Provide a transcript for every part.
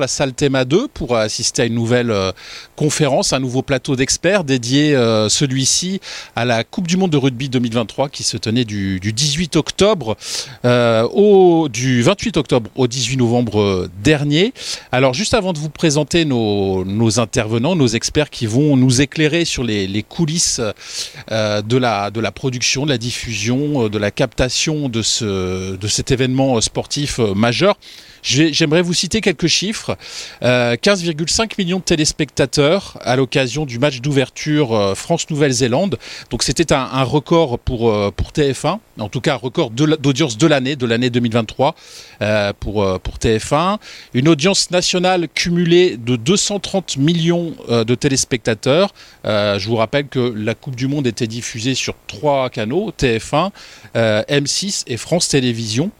la salle Théma 2 pour assister à une nouvelle euh, conférence, un nouveau plateau d'experts dédié euh, celui-ci à la Coupe du Monde de rugby 2023 qui se tenait du, 18 octobre euh, au du 28 octobre au 18 novembre dernier. Alors juste avant de vous présenter nos, intervenants, nos experts qui vont nous éclairer sur les, coulisses de, la, production, de la diffusion, de la captation de cet événement sportif majeur. J'aimerais vous citer quelques chiffres. 15,5 euh, millions de téléspectateurs à l'occasion du match d'ouverture euh, France-Nouvelle-Zélande. Donc c'était un, record pour, euh, pour TF1, en tout cas un record d'audience de l'année, de l'année 2023 pour, pour TF1. Une audience nationale cumulée de 230 millions de téléspectateurs. je vous rappelle que la Coupe du Monde était diffusée sur trois canaux, TF1, M6 et France Télévisions.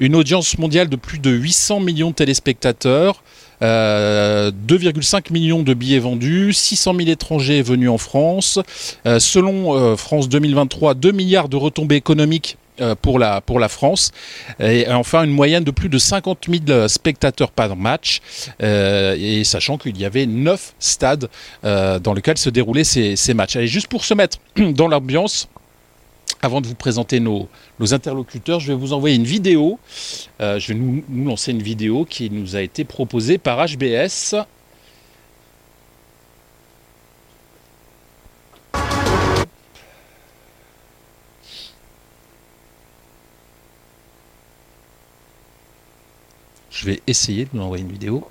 Une audience mondiale de plus de 800 millions de téléspectateurs, 2,5 euh, millions de billets vendus, 600 000 étrangers venus en France. Euh, selon euh, France 2023, 2 milliards de retombées économiques pour la, pour la France. Et enfin, une moyenne de plus de 50 000 spectateurs par match. et sachant qu'il y avait 9 stades dans lesquels se déroulaient ces, ces matchs. Allez, juste pour se mettre dans l'ambiance, avant de vous présenter nos, interlocuteurs, je vais vous envoyer une vidéo. Euh, je vais nous, lancer une vidéo qui nous a été proposée par HBS. Je vais essayer de vous envoyer une vidéo.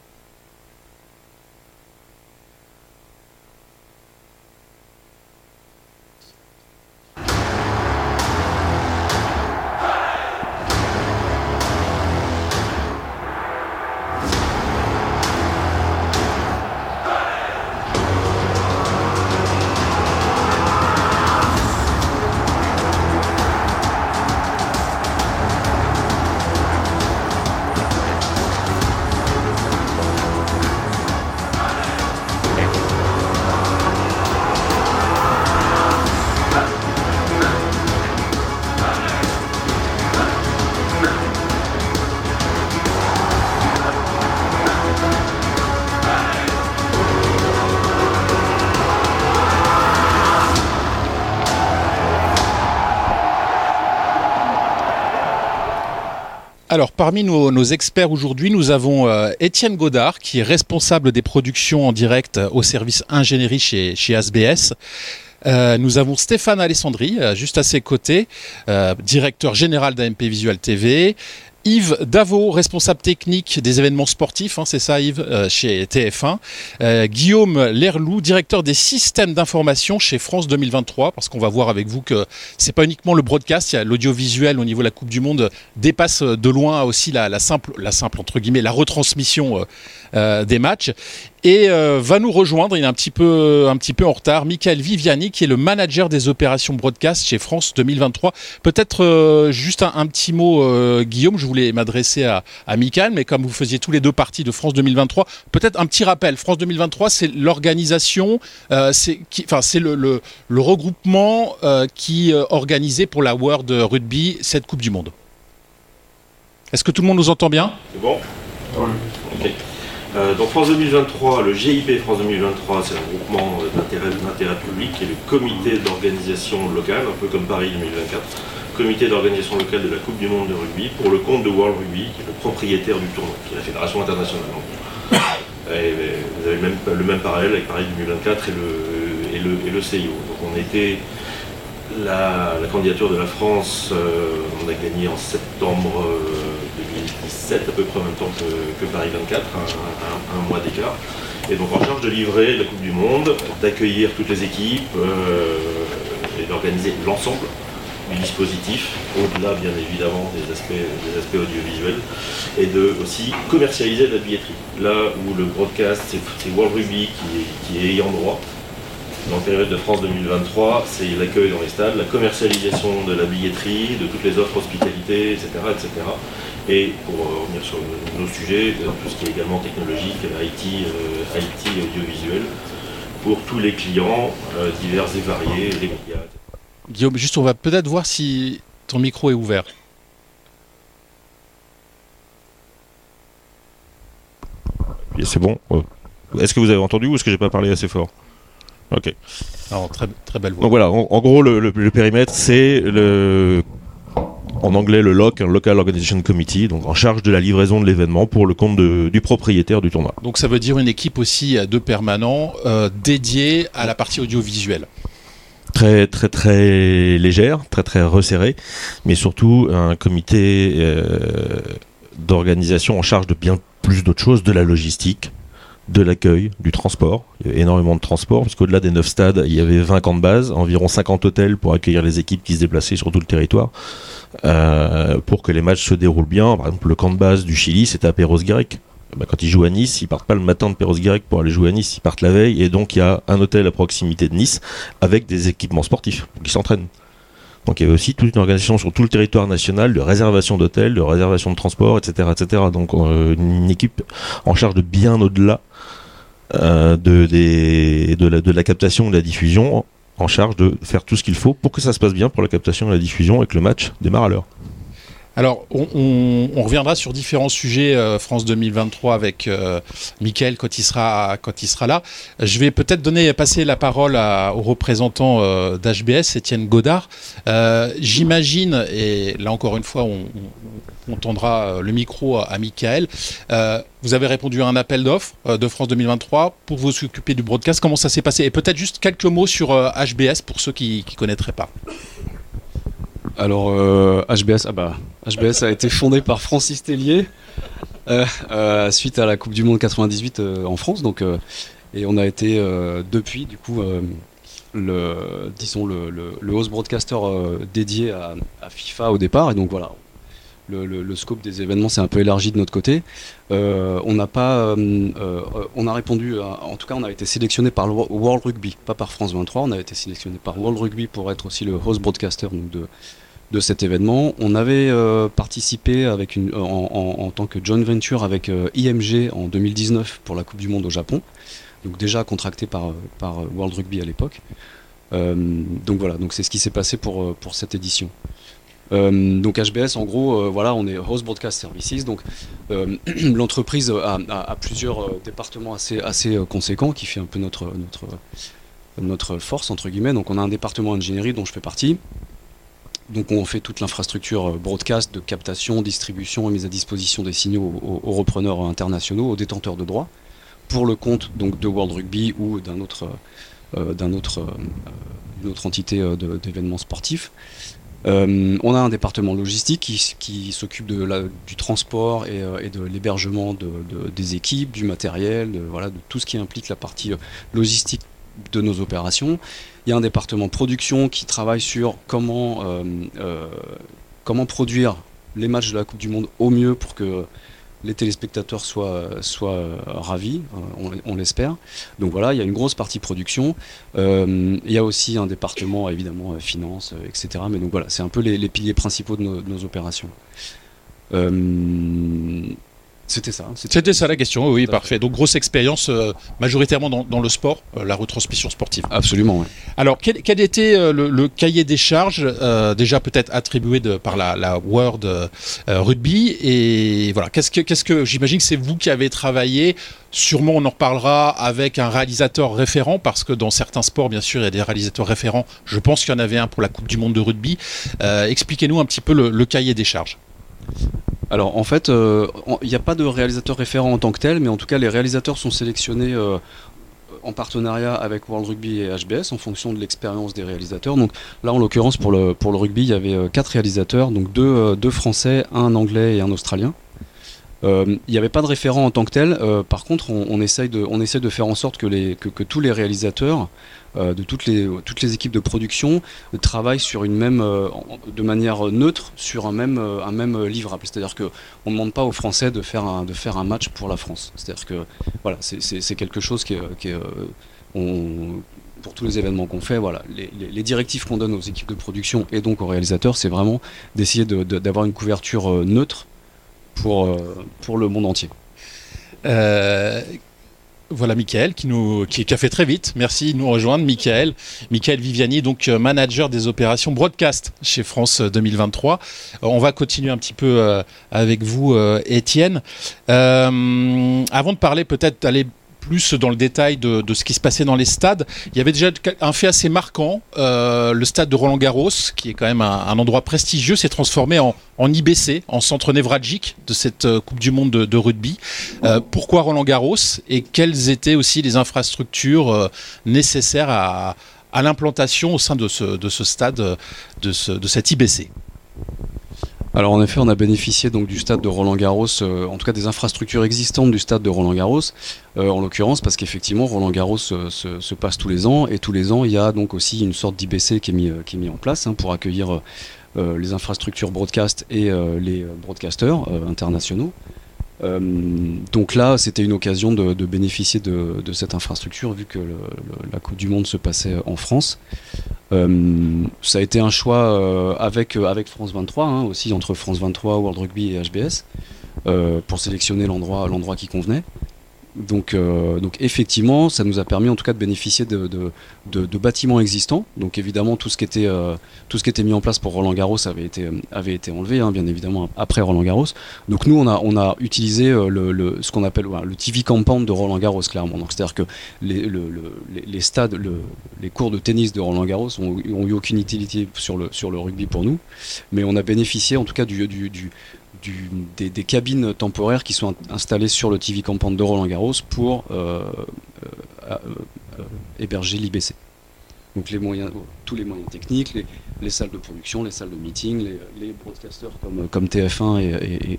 Alors, parmi nos, experts aujourd'hui, nous avons euh, Étienne Godard, qui est responsable des productions en direct euh, au service ingénierie chez, chez ASBS. Euh, nous avons Stéphane Alessandri, juste à ses côtés, directeur général d'AMP Visual TV. Yves Davot, responsable technique des événements sportifs, hein, c'est ça Yves, euh, chez TF1. Euh, Guillaume Lerlou, directeur des systèmes d'information chez France 2023, parce qu'on va voir avec vous que c'est pas uniquement le broadcast, il l'audiovisuel au niveau de la Coupe du Monde dépasse de loin aussi la, simple, la simple entre guillemets, la retransmission euh, des matchs. Et va nous rejoindre, il est un petit peu, un petit peu en retard, Michael Viviani, qui est le manager des opérations broadcast chez France 2023. Peut-être juste un, un, petit mot, Guillaume, je voulais m'adresser à, à Michael, mais comme vous faisiez tous les deux parties de France 2023, peut-être un petit rappel. France 2023, c'est l'organisation, euh, c'est le, le, le, regroupement euh, qui euh, organisait pour la World Rugby cette Coupe du Monde. Est-ce que tout le monde nous entend bien? C'est bon? Ok. Donc France 2023, le GIP France 2023, c'est un groupement d'intérêt public et le comité d'organisation locale, un peu comme Paris 2024 comité d'organisation locale de la Coupe du Monde de rugby pour le compte de World Rugby, qui est le propriétaire du tournoi, qui est la fédération internationale. vous avez même, le même parallèle avec Paris 2024 et le, CIO. Donc on était la, candidature de la France, euh, on a gagné en septembre 2017, à peu près en même temps que, Paris 24, un, mois d'écart. Et donc en charge de livrer la Coupe du Monde, d'accueillir toutes les équipes euh, et d'organiser l'ensemble du dispositif, au-delà bien évidemment des aspects, audiovisuels, et de aussi commercialiser la billetterie. Là où le broadcast, c'est World Rugby qui est, ayant droit, dans le périmètre de France 2023, c'est l'accueil dans les stades, la commercialisation de la billetterie, de toutes les offres hospitalité, etc. etc. Et pour revenir sur nos sujets, tout ce qui est également technologique, IT, euh, IT audiovisuel, pour tous les clients euh, divers et variés, les médias, Guillaume, juste on va peut-être voir si ton micro est ouvert. C'est bon Est-ce que vous avez entendu ou est-ce que j'ai pas parlé assez fort? Ok. Alors, très, très belle voix. Donc voilà, en, gros, le, périmètre, c'est le en anglais le LOC, un Local Organization Committee, donc en charge de la livraison de l'événement pour le compte du propriétaire du tournoi. Donc ça veut dire une équipe aussi à deux permanents euh, dédiée à la partie audiovisuelle. Très très très légère, très très resserrée, mais surtout un comité euh, d'organisation en charge de bien plus d'autres choses, de la logistique, de l'accueil, du transport. Il y avait énormément de transport, puisqu'au-delà des 9 stades, il y avait 20 camps de base, environ 50 hôtels pour accueillir les équipes qui se déplaçaient sur tout le territoire, euh, pour que les matchs se déroulent bien. Par exemple, le camp de base du Chili, c'était à Perros Guirec. Bah, quand ils jouent à Nice, ils partent pas le matin de Perros Guirec pour aller jouer à Nice, ils partent la veille, et donc il y a un hôtel à proximité de Nice avec des équipements sportifs qui s'entraînent. Donc il y avait aussi toute une organisation sur tout le territoire national de réservation d'hôtels, de réservation de transport, etc. etc. Donc euh, une équipe en charge de bien au-delà euh, de, la, de la captation de la diffusion, en charge de faire tout ce qu'il faut pour que ça se passe bien pour la captation et la diffusion et que le match démarre à l'heure. Alors, on, reviendra sur différents sujets euh, France 2023 avec euh, Mickaël quand il sera quand il sera là. Je vais peut-être donner passer la parole au représentant euh, d'HBS, Étienne Godard. J'imagine, et là encore une fois, on, tendra le micro à, à Michael. vous avez répondu à un appel d'offres de France 2023 pour vous occuper du broadcast. Comment ça s'est passé? Et peut-être juste quelques mots sur HBS pour ceux qui ne connaîtraient pas. Alors, HBS, ah bah, HBS a été fondé par Francis Tellier euh, euh, suite à la Coupe du Monde 98 euh, en France. Donc, et on a été depuis, du coup, le, disons, le, host broadcaster dédié à, FIFA au départ. Et donc voilà, le, scope des événements s'est un peu élargi de notre côté. on n'a pas, on a répondu, en tout cas, on a été sélectionné par World Rugby, pas par France 23. On a été sélectionné par World Rugby pour être aussi le host broadcaster de de cet événement. On avait euh, participé avec une, en, tant que joint venture avec euh, IMG en 2019 pour la Coupe du Monde au Japon, donc déjà contracté par, par World Rugby à l'époque. Euh, donc voilà, donc c'est ce qui s'est passé pour, pour cette édition. donc HBS, en gros, voilà, on est Host Broadcast Services. Donc l'entreprise a, plusieurs départements assez, assez conséquents qui fait un peu notre, notre, notre force entre guillemets. Donc on a un département ingénierie dont je fais partie. Donc on fait toute l'infrastructure euh, broadcast de captation, distribution et mise à disposition des signaux aux, repreneurs internationaux, aux détenteurs de droits, pour le compte de World Rugby ou d'un autre, euh, euh, entité d'événements sportifs. on a un département logistique qui, s'occupe du transport et, de l'hébergement de, des équipes, du matériel, voilà, de tout ce qui implique la partie logistique de nos opérations. Il y a un département production qui travaille sur comment, euh, euh, comment produire les matchs de la Coupe du Monde au mieux pour que les téléspectateurs soient, soient ravis, euh, on, l'espère. Donc voilà, il y a une grosse partie production. il y a aussi un département, évidemment, finance, etc. Mais donc voilà, c'est un peu les, piliers principaux de nos opérations. C'était ça. C'était ça la question, oui, parfait. Donc grosse expérience euh, majoritairement dans, le sport, euh, la retransmission sportive. Absolument. Alors quel, était euh, le, cahier des charges, déjà peut-être attribué de, par la, World Rugby Et voilà, qu'est-ce que, qu'est-ce que j'imagine que c'est vous qui avez travaillé Sûrement, on en reparlera avec un réalisateur référent, parce que dans certains sports, bien sûr, il y a des réalisateurs référents. Je pense qu'il y en avait un pour la Coupe du Monde de rugby. expliquez-nous un petit peu le cahier des charges. Alors en fait, euh, il n'y a pas de réalisateur référent en tant que tel, mais en tout cas les réalisateurs sont sélectionnés euh, en partenariat avec World Rugby et HBS en fonction de l'expérience des réalisateurs. Donc là en l'occurrence pour le, pour le rugby, il y avait euh, quatre réalisateurs, donc deux, deux français, un anglais et un australien. Il n'y avait pas de référent en tant que tel. par contre, on, essaye de, on essaie de faire en sorte que, tous les réalisateurs euh, de toutes les, équipes de production travaillent sur une même, euh, de manière neutre sur un même, euh, un même livrable. C'est-à-dire qu'on ne demande pas aux Français de faire un, match pour la France. C'est-à-dire que c'est quelque chose qui est, pour tous les événements qu'on fait, voilà, les, directives qu'on donne aux équipes de production et donc aux réalisateurs, c'est vraiment d'essayer d'avoir une couverture neutre pour, pour le monde entier. Voilà Michael qui, nous, qui, a fait très vite. Merci de nous rejoindre, Michael. Michael Viviani, donc euh, manager des opérations broadcast chez France 2023. Euh, on va continuer un petit peu avec vous, Étienne. avant de parler peut-être d'aller plus dans le détail de, ce qui se passait dans les stades, il y avait déjà un fait assez marquant. Euh, le stade de Roland Garros, qui est quand même un, endroit prestigieux, s'est transformé en, IBC, en centre névralgique de cette euh, Coupe du Monde de, rugby. Euh, pourquoi Roland Garros et quelles étaient aussi les infrastructures nécessaires à, l'implantation au sein de ce, de ce stade, de, de cet IBC alors en effet, on a bénéficié donc du stade de Roland Garros, euh, en tout cas des infrastructures existantes du stade de Roland Garros, euh, en l'occurrence parce qu'effectivement Roland Garros euh, se, passe tous les ans et tous les ans il y a donc aussi une sorte d'IBC qui est mis en place hein, pour accueillir les infrastructures broadcast et les broadcasters internationaux. Donc là, c'était une occasion de, bénéficier de, cette infrastructure vu que la Coupe du Monde se passait en France. Euh, ça a été un choix euh, avec, avec France 23, hein, aussi entre France 23, World Rugby et HBS, pour sélectionner l'endroit qui convenait. Donc, euh, donc effectivement, ça nous a permis en tout cas de bénéficier de, de, bâtiments existants. Donc évidemment, tout ce, qui était, euh, tout ce qui était mis en place pour Roland Garros avait été, avait été enlevé, hein, bien évidemment, après Roland Garros. Donc nous, on a, on a utilisé euh, le, ce qu'on appelle le TV Compound de Roland Garros, clairement. C'est-à-dire que les, stades, les cours de tennis de Roland Garros ont, eu aucune utilité sur le, sur le rugby pour nous, mais on a bénéficié en tout cas du, du des, cabines temporaires qui sont installées sur le TV Compound de Roland Garros pour euh, euh, euh, héberger l'IBC. Donc tous les moyens techniques, les, salles de production, les salles de meeting, les, broadcasters comme, TF1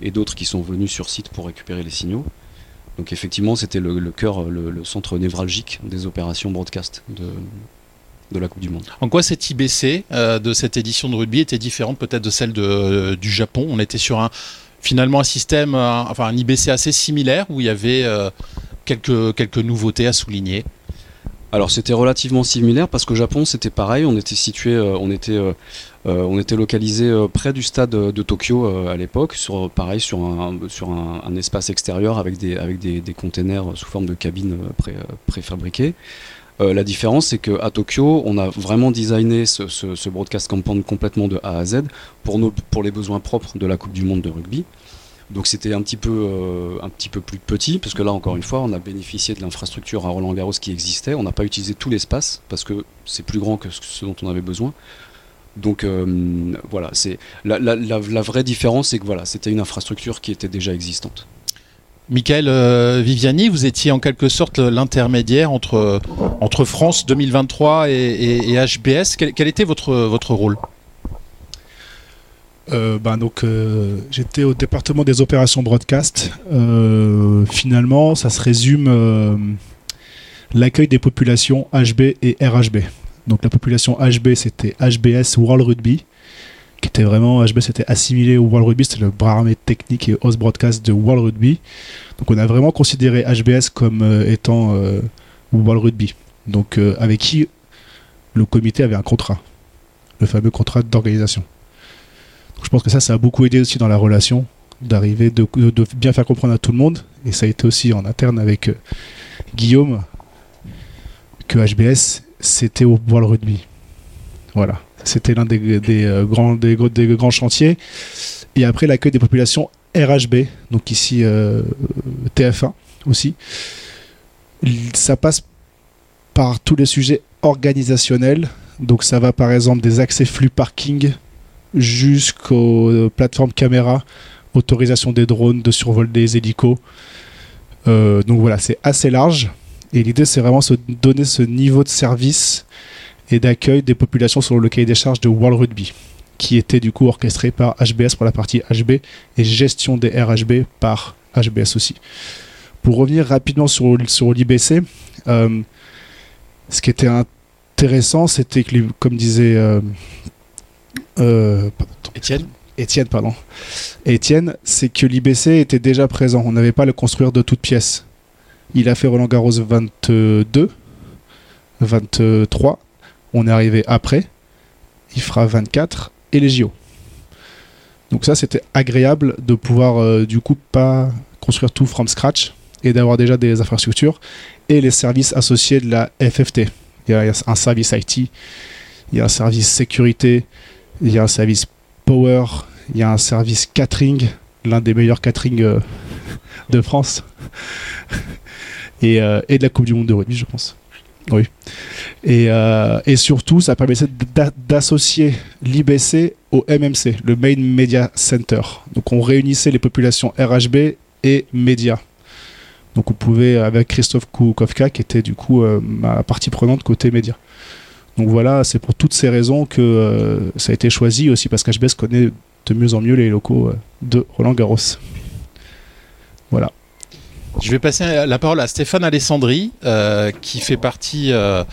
et, d'autres qui sont venus sur site pour récupérer les signaux. Donc effectivement, c'était le, cœur, le, centre névralgique des opérations broadcast de la Coupe du Monde. En quoi cette IBC euh, de cette édition de rugby était différente peut-être de celle de, euh, du Japon? On était sur un finalement un système, enfin un IBC assez similaire où il y avait euh, quelques, quelques nouveautés à souligner? Alors c'était relativement similaire parce qu'au Japon c'était pareil, on était situé, on était, on était localisé près du stade de Tokyo à l'époque, sur pareil sur un sur un, espace extérieur avec des avec des, des containers sous forme de cabines pré, préfabriquées. Euh, la différence, c'est qu'à Tokyo, on a vraiment designé ce, broadcast compound complètement de A à Z pour, les besoins propres de la Coupe du Monde de rugby. Donc c'était un, petit peu, euh, un petit peu plus petit, parce que là, encore une fois, on a bénéficié de l'infrastructure à Roland Garros qui existait. On n'a pas utilisé tout l'espace, parce que c'est plus grand que ce dont on avait besoin. Donc euh, voilà, c'est la, la, vraie différence, c'est que voilà, c'était une infrastructure qui était déjà existante. Michael euh, Viviani, vous étiez en quelque sorte l'intermédiaire entre, entre France 2023 et, HBS. Quel, était votre, votre rôle? Euh, ben donc euh, j'étais au département des opérations broadcast. finalement, ça se résume l'accueil des populations HB et RHB. Donc la population HB c'était HBS World Rugby qui était vraiment, était assimilé au World Rugby, c'était le bras armé technique et host broadcast de World Rugby. Donc on a vraiment considéré HBS comme euh, étant euh, World Rugby. Donc euh, avec qui le comité avait un contrat, le fameux contrat d'organisation. je pense que ça, ça a beaucoup aidé aussi dans la relation, d'arriver, de, de, bien faire comprendre à tout le monde. Et ça a été aussi en interne avec Guillaume que HBS, c'était au World Rugby. Voilà. C'était l'un des, euh, grands, des, grands chantiers. Et après, l'accueil des populations RHB, donc ici euh, TF1 aussi. Ça passe par tous les sujets organisationnels. Donc ça va par exemple des accès flux parking jusqu'aux euh, plateformes caméra, autorisation des drones, de survol des hélicos. donc voilà, c'est assez large. Et l'idée, c'est vraiment se donner ce niveau de service et d'accueil des populations sur le cahier des charges de World Rugby, qui était du coup orchestré par HBS pour la partie HB et gestion des RHB par HBS aussi. Pour revenir rapidement sur, sur l'IBC, euh, ce qui était intéressant, c'était que, comme disait euh, euh, Étienne, Étienne, pardon. Étienne, c'est que l'IBC était déjà présent. On n'avait pas à le construire de toutes pièces. Il a fait Roland Garros 22, 23 on est arrivé après. Il fera 24 et les JO. Donc ça, c'était agréable de pouvoir euh, du coup pas construire tout from scratch et d'avoir déjà des infrastructures et les services associés de la FFT. Il y a un service IT, il y a un service sécurité, il y a un service power, il y a un service catering, l'un des meilleurs catering euh, de France, euh, et de la Coupe du Monde de rugby, je pense. Oui. Et, euh, et surtout, ça permettait d'a- d'associer l'IBC au MMC, le Main Media Center. Donc on réunissait les populations RHB et médias. Donc on pouvait, avec Christophe Koukowka, qui était du coup euh, ma partie prenante côté médias. Donc voilà, c'est pour toutes ces raisons que euh, ça a été choisi aussi parce qu'HBS connaît de mieux en mieux les locaux de Roland Garros. Voilà. Je vais passer la parole à Stéphane Alessandri, euh, qui fait partie euh,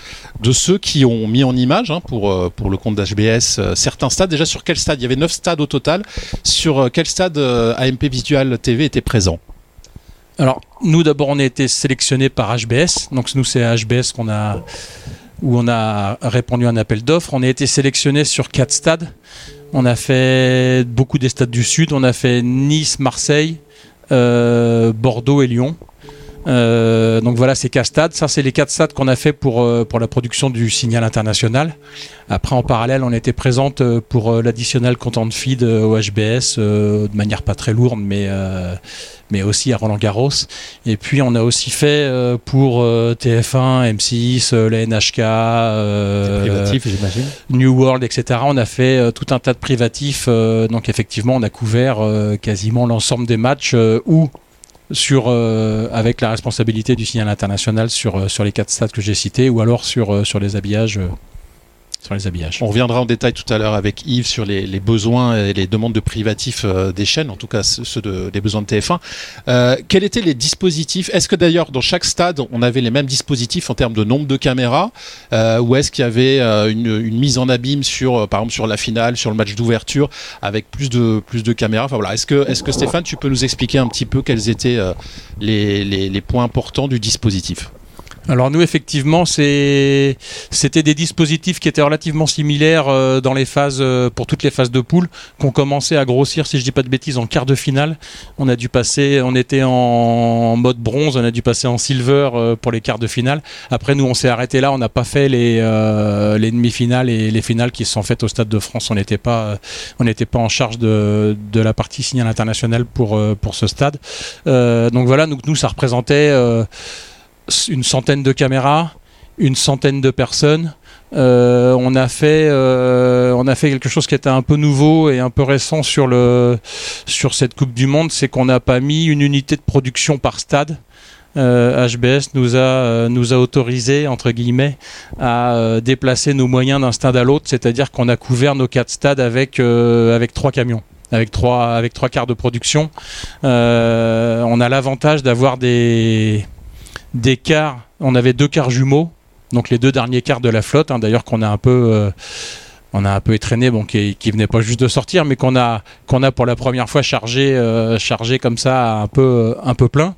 de ceux qui ont mis en image hein, pour, euh, pour le compte d'HBS certains stades. Déjà, sur quel stade? Il y avait 9 stades au total. Sur quel stade AMP Visual TV était présent? Alors, nous d'abord, on a été sélectionnés par HBS. Donc, nous, c'est HBS a, où on a répondu à un appel d'offres. On a été sélectionnés sur quatre stades. On a fait beaucoup des stades du Sud. On a fait Nice, Marseille, Bordeaux et Lyon. Euh, donc voilà, ces quatre stades. Ça, c'est les quatre stades qu'on a fait pour, euh, pour la production du signal international. Après, en parallèle, on était présente euh, pour euh, l'additionnel content feed au HBS de manière pas très lourde, mais, mais aussi à Roland Garros. Et puis, on a aussi fait pour euh, TF1, M6, euh, la NHK, Privatif. New World, etc. On a fait tout un tas de privatifs. donc effectivement, on a couvert quasiment l'ensemble des matchs ou sur euh, avec la responsabilité du signal international sur euh, sur les quatre stades que j'ai cités ou alors sur euh, sur les habillages sur les habillages. On reviendra en détail tout à l'heure avec Yves sur les, besoins et les demandes de privatifs euh, des chaînes, en tout cas ceux ceux de, des besoins de TF1. Euh, quels étaient les dispositifs? Est-ce que d'ailleurs dans chaque stade on avait les mêmes dispositifs en termes de nombre de caméras euh, Ou est-ce qu'il y avait une, mise en abîme sur, par exemple, sur la finale, sur le match d'ouverture, avec plus de, plus de caméras? Enfin, voilà. Est-ce que, est que Stéphane, tu peux nous expliquer un petit peu quels étaient les- les points importants du dispositif? Alors nous effectivement c'était des dispositifs qui étaient relativement similaires euh, dans les phases euh, pour toutes les phases de poule qu'on commençait à grossir si je dis pas de bêtises en quart de finale. On a dû passer on était en mode bronze, on a dû passer en silver euh, pour les quarts de finale. Après nous on s'est arrêté là, on n'a pas fait les euh, les demi-finales et les finales qui se sont faites au stade de France. On n'était pas euh, on n'était pas en charge de, de la partie signal international pour euh, pour ce stade. Donc voilà, donc nous ça représentait une centaine de caméras, une centaine de personnes. Euh, on a fait, euh, on a fait quelque chose qui était un peu nouveau et un peu récent sur le, sur cette Coupe du Monde, c'est qu'on n'a pas mis une unité de production par stade. Euh, HBS nous a, euh, nous a autorisé entre guillemets à euh, déplacer nos moyens d'un stade à l'autre, c'est-à-dire qu'on a couvert nos quatre stades avec euh, avec trois camions avec trois avec trois quarts de production. Euh, on a l'avantage d'avoir des des quarts. On avait deux quarts jumeaux, donc les deux derniers quarts de la flotte. hein, D'ailleurs qu'on a un peu euh, on a un peu étraîné, bon, qui, qui venait pas juste de sortir, mais qu'on a qu'on a pour la première fois chargé euh, chargé comme ça un peu un peu plein.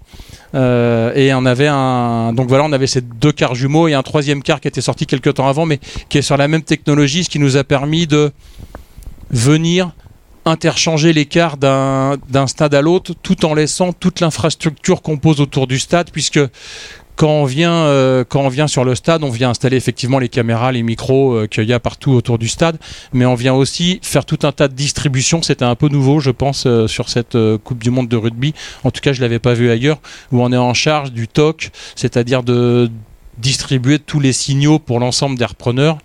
Euh, et on avait un donc voilà on avait ces deux quarts jumeaux et un troisième quart qui était sorti quelques temps avant mais qui est sur la même technologie ce qui nous a permis de venir interchanger quarts d'un stade à l'autre tout en laissant toute l'infrastructure qu'on pose autour du stade puisque quand on vient euh, sur le stade, on vient installer effectivement les caméras, les micros euh, qu'il y a partout autour du stade, mais on vient aussi faire tout un tas de distributions. C'était un peu nouveau, je pense, euh, sur cette Coupe du Monde de rugby. En tout cas, je l'avais pas vu ailleurs, où on est en charge du TOC, c'est-à-dire de distribuer tous les signaux pour l'ensemble des repreneurs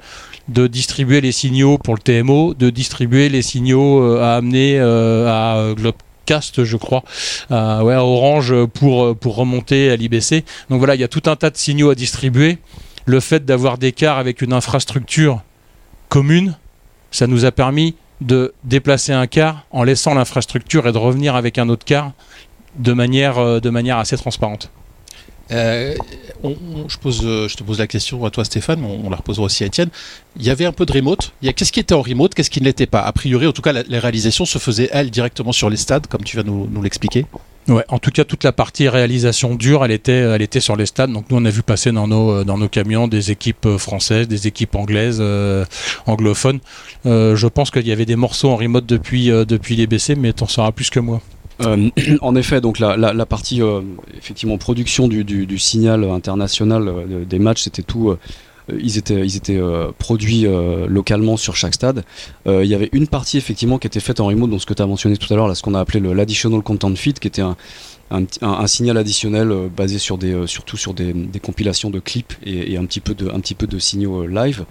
de distribuer les signaux pour le TMO, de distribuer les signaux euh, à amener euh, à euh, Globecast, je crois, à, Orange pour, remonter à l'IBC. Donc voilà, il y a tout un tas de signaux à distribuer. Le fait d'avoir des cars avec une infrastructure commune, ça nous a permis de déplacer un car en laissant l'infrastructure et de revenir avec un autre car de manière assez transparente. Euh, on- je, pose, euh, te pose la question à toi Stéphane, on, la reposera aussi à Étienne. Il y avait un peu de remote. Qu'est-ce qui était en remote, qu'est-ce qui ne l'était pas? A priori, en tout cas, les réalisations se faisaient elles directement sur les stades, comme tu vas nous, l'expliquer. En tout cas, toute la partie réalisation dure, elle était, elle était sur les stades. Donc nous, on a vu passer dans nos, euh, camions des équipes françaises, des équipes anglaises, anglophones. Je pense qu'il y avait des morceaux en remote depuis, depuis les BC, mais t'en sauras plus que moi. Euh, en effet, donc la, partie euh, effectivement production du, signal international euh, des matchs, c'était tout. ils étaient, produits localement sur chaque stade. Il y avait une partie effectivement qui était faite en remote, donc ce que tu as mentionné tout à l'heure, ce qu'on a appelé l'additional content feed, qui était un, signal additionnel basé sur des, surtout sur des, compilations de clips et, et un petit peu de, un petit peu de signaux live.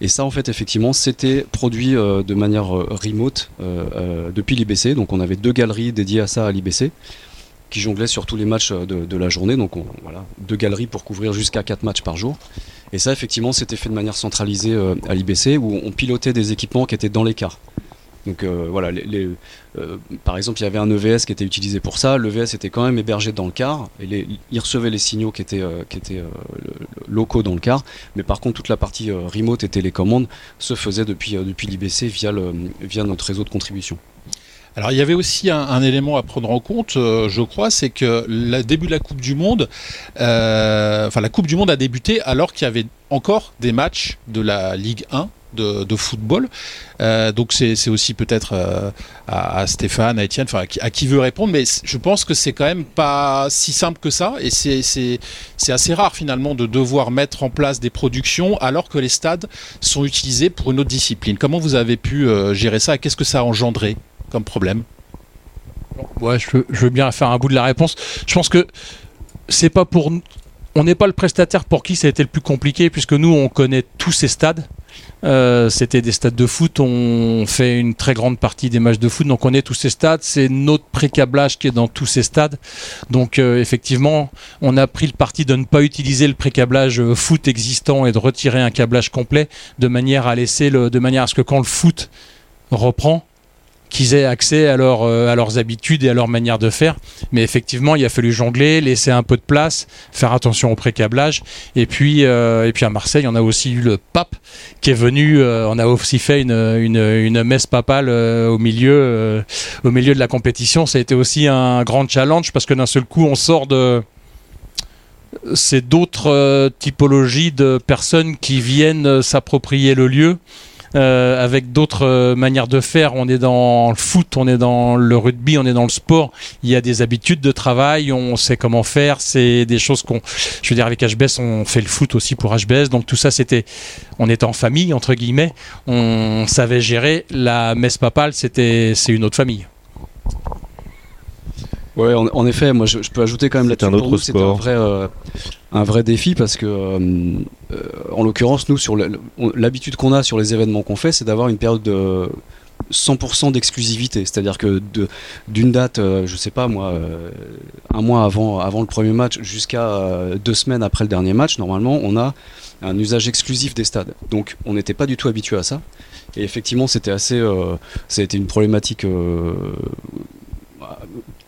Et ça, en fait, effectivement, c'était produit euh, de manière euh, remote euh, depuis l'IBC. Donc, on avait deux galeries dédiées à ça à l'IBC qui jonglaient sur tous les matchs de, la journée. Donc, on- voilà, deux galeries pour couvrir jusqu'à quatre matchs par jour. Et ça, effectivement, c'était fait de manière centralisée à l'IBC où on pilotait des équipements qui étaient dans l'écart. Donc euh, voilà, les, euh, par exemple, il y avait un EVS qui était utilisé pour ça. L'EVS était quand même hébergé dans le car et il recevait les signaux qui étaient, euh, locaux dans le car. Mais par contre, toute la partie remote et télécommande se faisait depuis, l'IBC via, via notre réseau de contribution. Alors il y avait aussi un, élément à prendre en compte, je crois, c'est que le début de la Coupe du Monde, enfin la Coupe du Monde a débuté alors qu'il y avait encore des matchs de la Ligue 1 de, football. Euh, donc c'est aussi peut-être euh, à, Stéphane, à Étienne, enfin à, qui- veut répondre, mais je pense que c'est quand même pas si simple que ça et c'est- assez rare finalement de devoir mettre en place des productions alors que les stades sont utilisés pour une autre discipline. Comment vous avez pu euh, gérer ça et qu'est-ce que ça a engendré comme problème? Ouais, je veux, bien faire un bout de la réponse. Je pense que c'est pas pour on n'est pas le prestataire pour qui ça a été le plus compliqué puisque nous on connaît tous ces stades. Euh, C'était des stades de foot, on fait une très grande partie des matchs de foot, donc on connaît tous ces stades. C'est notre précablage qui est dans tous ces stades. Donc euh, effectivement, on a pris le parti de ne pas utiliser le précablage euh, foot existant et de retirer un câblage complet de manière à laisser de manière à ce que quand le foot reprend, qu'ils aient accès à, euh, à leurs habitudes et à leur manière de faire. Mais effectivement, il a fallu jongler, laisser un peu de place, faire attention au pré-câblage. Et puis, euh, et puis à Marseille, on a aussi eu le pape qui est venu. euh, on a aussi fait une, une, messe papale au, milieu, au milieu de la compétition. Ça a été aussi un grand challenge parce que d'un seul coup, on sort de c'est d'autres typologies de personnes qui viennent s'approprier le lieu euh, avec d'autres euh, manières de faire. On est dans le foot, on est dans le rugby, on est dans le sport. Il y a des habitudes de travail, on sait comment faire. C'est des choses qu'on, je veux dire, avec HBS, on fait le foot aussi pour HBS. Donc tout ça, c'était, on était en famille entre guillemets. On savait gérer. La messe papale, c'était, c'est une autre famille. Ouais, en, en effet, moi je, je peux ajouter quand même C'est là-dessus. un Pour autre nous, c'était un vrai, euh, un vrai défi parce que, euh, euh, en l'occurrence, nous, sur l'habitude qu'on a sur les événements qu'on fait, c'est d'avoir une période de 100% d'exclusivité. C'est-à-dire que de- d'une date, euh, je sais pas moi, un mois avant, avant le premier match jusqu'à deux semaines après le dernier match, normalement, on a un usage exclusif des stades. Donc, on n'était pas du tout habitué à ça. Et effectivement, c'était assez, ça a été une problématique.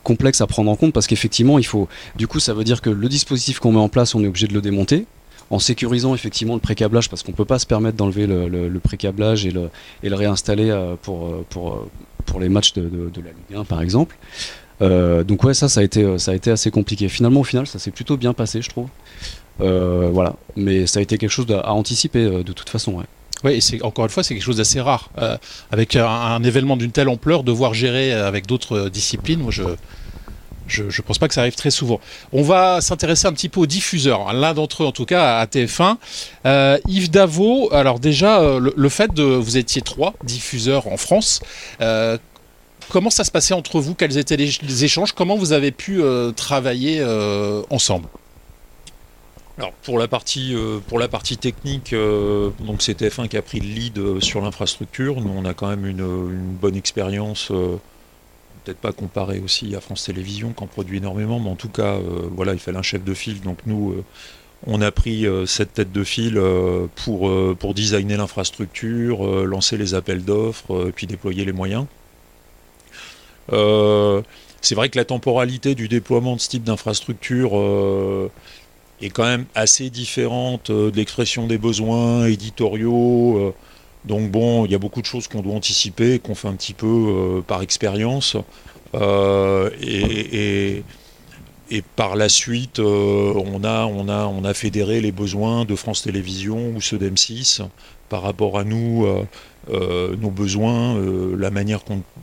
Complexe à prendre en compte parce qu'effectivement il faut du coup ça veut dire que le dispositif qu'on met en place on est obligé de le démonter en sécurisant effectivement le précablage parce qu'on peut pas se permettre d'enlever le, le, précablage et le, réinstaller euh, pour, euh, pour, euh, pour les matchs de, la Ligue 1 par exemple. Donc ouais ça ça a été assez compliqué. Finalement au final ça s'est plutôt bien passé je trouve. Voilà. Mais ça a été quelque chose à, anticiper de toute façon. Oui, et c'est encore une fois, c'est quelque chose d'assez rare. Euh, avec un, événement d'une telle ampleur, devoir gérer avec d'autres euh, disciplines, moi je. Je ne pense pas que ça arrive très souvent. On va s'intéresser un petit peu aux diffuseurs, l'un d'entre eux en tout cas à TF1. Euh, Yves Davot, alors déjà, euh, le, fait de. Vous étiez trois diffuseurs en France. Euh, comment ça se passait entre vous? Quels étaient les, échanges? Comment vous avez pu euh, travailler euh, ensemble? Alors pour la partie euh, pour la partie technique, euh, donc c'est TF1 qui a pris le lead euh, sur l'infrastructure. Nous on a quand même une, bonne expérience, peut-être pas comparée aussi à France Télévisions qui en produit énormément, mais en tout cas voilà il fallait un chef de file. Donc nous on a pris cette tête de file pour pour designer l'infrastructure, lancer les appels d'offres, puis déployer les moyens. C'est vrai que la temporalité du déploiement de ce type d'infrastructure est quand même assez différente euh, de l'expression des besoins éditoriaux. euh, donc bon, il y a beaucoup de choses qu'on doit anticiper, qu'on fait un petit peu euh, par expérience. Et, par la suite, on, a, on, a, on a fédéré les besoins de France Télévisions ou ceux d'M6 par rapport à nous, nos besoins, la manière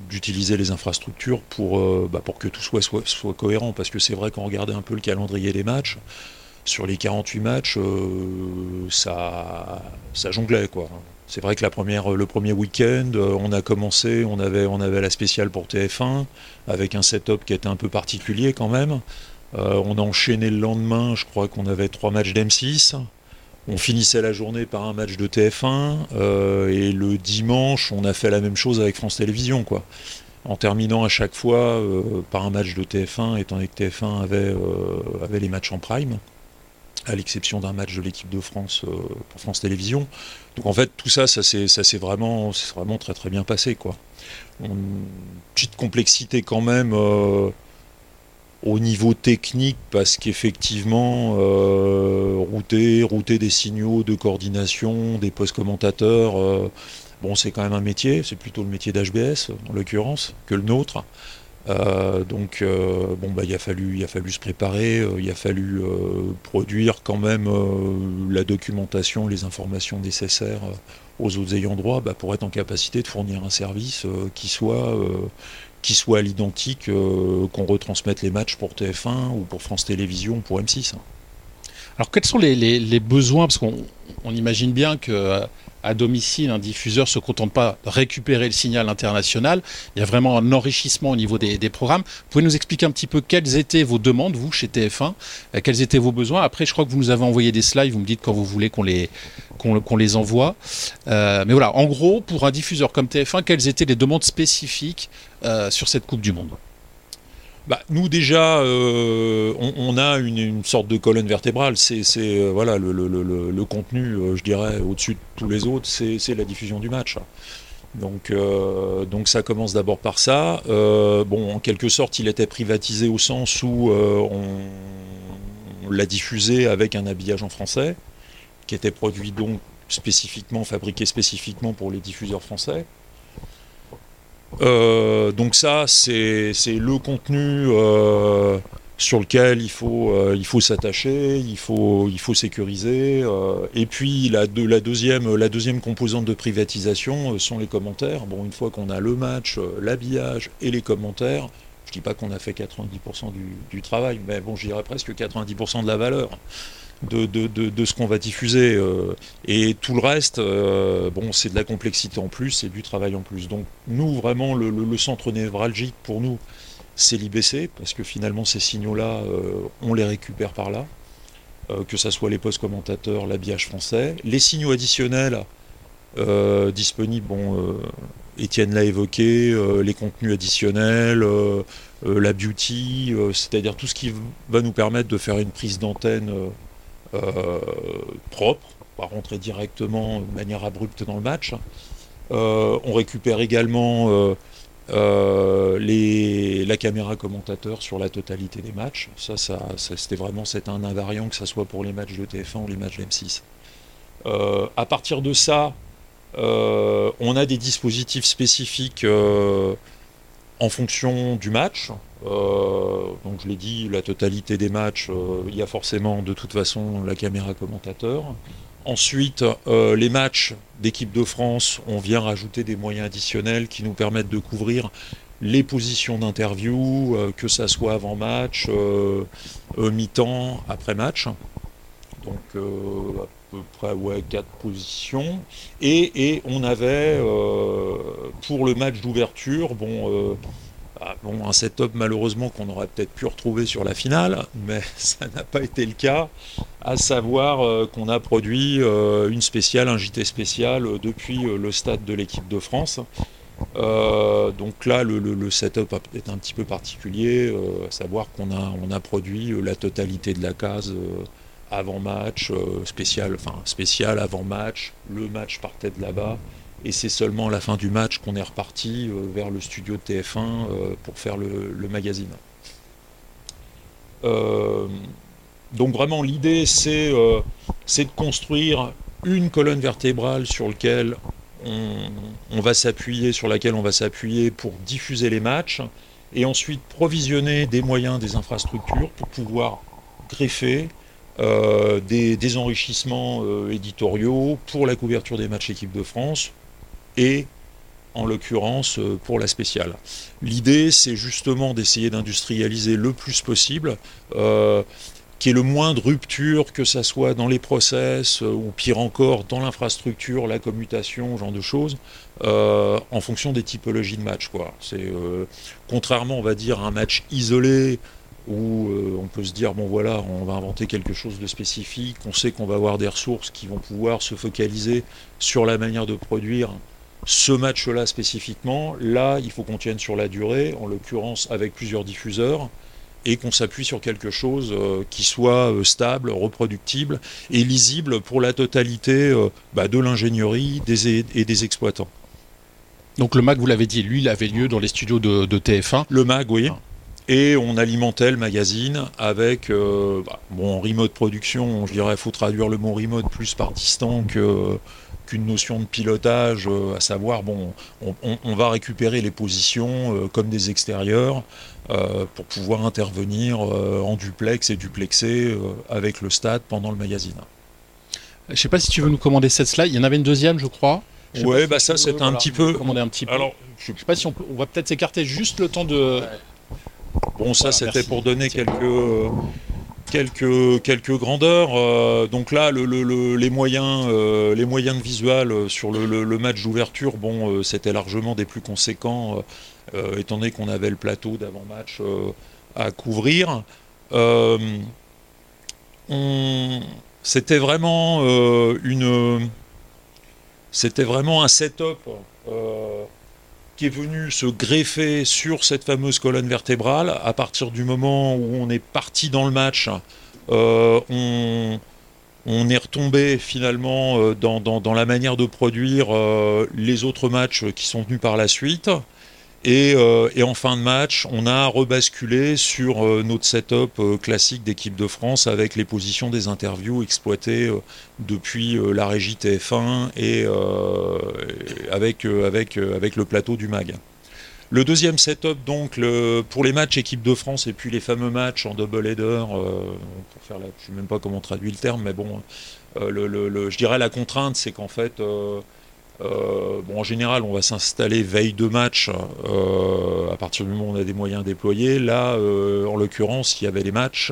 d'utiliser les infrastructures pour, bah, pour que tout soit, soit cohérent. Parce que c'est vrai qu'on regardait un peu le calendrier des matchs, sur les 48 matchs, ça, ça jonglait. quoi. C'est vrai que le premier week-end, euh, on a commencé, on avait, la spéciale pour TF1, avec un setup qui était un peu particulier quand même. Euh, on a enchaîné le lendemain, je crois qu'on avait trois matchs d'M6. On finissait la journée par un match de TF1. Euh, et le dimanche, on a fait la même chose avec France Télévisions. Quoi. En terminant à chaque fois par un match de TF1, étant donné que TF1 avait, avait les matchs en prime à l'exception d'un match de l'équipe de France euh, pour France Télévisions. Donc en fait, tout ça, ça s'est vraiment, vraiment très très bien passé. Quoi. Petite complexité quand même euh, au niveau technique, parce qu'effectivement, euh, router, router des signaux de coordination, des postes commentateurs, bon, c'est quand même un métier, c'est plutôt le métier d'HBS en l'occurrence que le nôtre. Euh, donc euh, bon bah il a fallu il a fallu se préparer, euh, il a fallu produire quand même la documentation, les informations nécessaires aux autres ayants droit bah, pour être en capacité de fournir un service qui soit qui soit à l'identique qu'on retransmette les matchs pour TF1 ou pour France Télévisions ou pour M6. Alors quels sont les, les besoins? Parce qu'on imagine bien que à domicile, un diffuseur ne se contente pas de récupérer le signal international. Il y a vraiment un enrichissement au niveau des, programmes. Vous pouvez nous expliquer un petit peu quelles étaient vos demandes, vous, chez TF1 euh, Quels étaient vos besoins? Après, je crois que vous nous avez envoyé des slides. Vous me dites quand vous voulez qu'on les, qu'on, les envoie. Euh, mais voilà, en gros, pour un diffuseur comme TF1, quelles étaient les demandes spécifiques euh, sur cette Coupe du Monde? Bah, nous déjà, euh, on, a une, sorte de colonne vertébrale. C'est euh, voilà le, contenu, euh, je dirais, au-dessus de tous les autres, c'est la diffusion du match. Donc, donc ça commence d'abord par ça. bon, en quelque sorte, il était privatisé au sens où on, l'a diffusé avec un habillage en français, qui était produit donc spécifiquement, fabriqué spécifiquement pour les diffuseurs français. Euh, donc ça, c'est le contenu euh, sur lequel il faut, euh, il faut s'attacher, il faut, sécuriser. et puis la, deuxième, composante de privatisation sont les commentaires. Bon, une fois qu'on a le match, l'habillage et les commentaires, je dis pas qu'on a fait 90% du, du, travail, mais bon, je dirais presque 90% de la valeur de, ce qu'on va diffuser. Euh, et tout le reste, euh, bon, c'est de la complexité en plus, c'est du travail en plus. Donc nous, vraiment, le, centre névralgique pour nous, c'est l'IBC, parce que finalement, ces signaux-là, euh, on les récupère par là. que ce soit les postes commentateurs, l'habillage français. Les signaux additionnels disponibles, bon, Étienne l'a évoqué, les contenus additionnels, la beauty, c'est-à-dire tout ce qui va nous permettre de faire une prise d'antenne euh, propre, pas rentrer directement de manière abrupte dans le match. Euh, on récupère également euh, les, la caméra commentateur sur la totalité des matchs. Ça, ça, c'était vraiment c'est un invariant que ce soit pour les matchs de TF1 ou les matchs de M6. à partir de ça, on a des dispositifs spécifiques en fonction du match. Euh, donc je l'ai dit, la totalité des matchs, euh, il y a forcément de toute façon la caméra commentateur. Ensuite, euh, les matchs d'équipe de France, on vient rajouter des moyens additionnels qui nous permettent de couvrir les positions d'interview, que ça soit avant match, mi-temps, après match. Peu près ouais, quatre positions. Et, et on avait pour le match d'ouverture, bon ah, bon, un setup malheureusement qu'on aurait peut-être pu retrouver sur la finale, mais ça n'a pas été le cas, à savoir euh, qu'on a produit euh, une spéciale, un JT spécial euh, depuis le stade de l'équipe de France. donc là, le, setup est un petit peu particulier, à savoir qu'on a, on a produit la totalité de la case avant match, spécial, enfin spécial avant match, le match partait de là-bas et c'est seulement à la fin du match qu'on est reparti euh, vers le studio de TF1 euh, pour faire le, magazine. Euh, donc vraiment l'idée c'est de construire une colonne vertébrale sur laquelle on, va s'appuyer, sur laquelle on va s'appuyer pour diffuser les matchs, et ensuite provisionner des moyens, des infrastructures pour pouvoir greffer euh, des, enrichissements euh, éditoriaux pour la couverture des matchs équipe de France et en l'occurrence euh, pour la spéciale. L'idée, c'est justement d'essayer d'industrialiser le plus possible, qu'il y ait le moins de rupture, que ça soit dans les process ou pire encore dans l'infrastructure, la commutation, genre de choses, en fonction des typologies de matchs. Contrairement, on va dire, à un match isolé où euh, on peut se dire, bon voilà, on va inventer quelque chose de spécifique, on sait qu'on va avoir des ressources qui vont pouvoir se focaliser sur la manière de produire ce match-là spécifiquement. Là, il faut qu'on tienne sur la durée, en l'occurrence avec plusieurs diffuseurs, et qu'on s'appuie sur quelque chose euh, qui soit euh, stable, reproductible et lisible pour la totalité bah, de l'ingénierie et des exploitants. Donc le MAG, vous l'avez dit, lui, il avait lieu dans les studios de, TF1. Le MAG, oui. Ah. Et on alimentait le magazine avec, euh, bah, bon, remote production, je dirais, il faut traduire le mot remote plus par distant qu'une notion de pilotage, euh, à savoir, bon, on, va récupérer les positions euh, comme des extérieurs pour pouvoir intervenir en duplex et duplexé avec le stade pendant le magazine. Je ne sais pas si tu veux nous commander cette slide. Il y en avait une deuxième, je crois. Oui, bah ça, c'est un petit peu. Commander un petit peu. Alors, je ne sais pas si on, peut, on va peut-être s'écarter juste le temps de. Bon, ça c'était pour donner quelques, quelques, quelques grandeurs. Euh, donc là, les, moyens, euh, les moyens de visuel euh, sur le, match d'ouverture, bon, c'était largement des plus conséquents, étant donné qu'on avait le plateau d'avant-match à couvrir. c'était vraiment une, c'était vraiment un setup qui est venu se greffer sur cette fameuse colonne vertébrale. À partir du moment où on est parti dans le match, euh, on, est retombé finalement euh, dans, la manière de produire euh, les autres matchs qui sont venus par la suite. Euh, et, en fin de match, on a rebasculé sur euh, notre setup euh, classique d'équipe de France avec les positions des interviews exploitées depuis la régie TF1 et avec, avec, avec le plateau du MAG. Le deuxième setup, donc, pour les matchs équipe de France et puis les fameux matchs en double header, je ne sais même pas comment on traduit le terme, mais bon, je dirais la contrainte, c'est qu'en fait, bon, en général, on va s'installer veille de match euh, à partir du moment où on a des moyens déployés. Là, euh, en l'occurrence, il y avait les matchs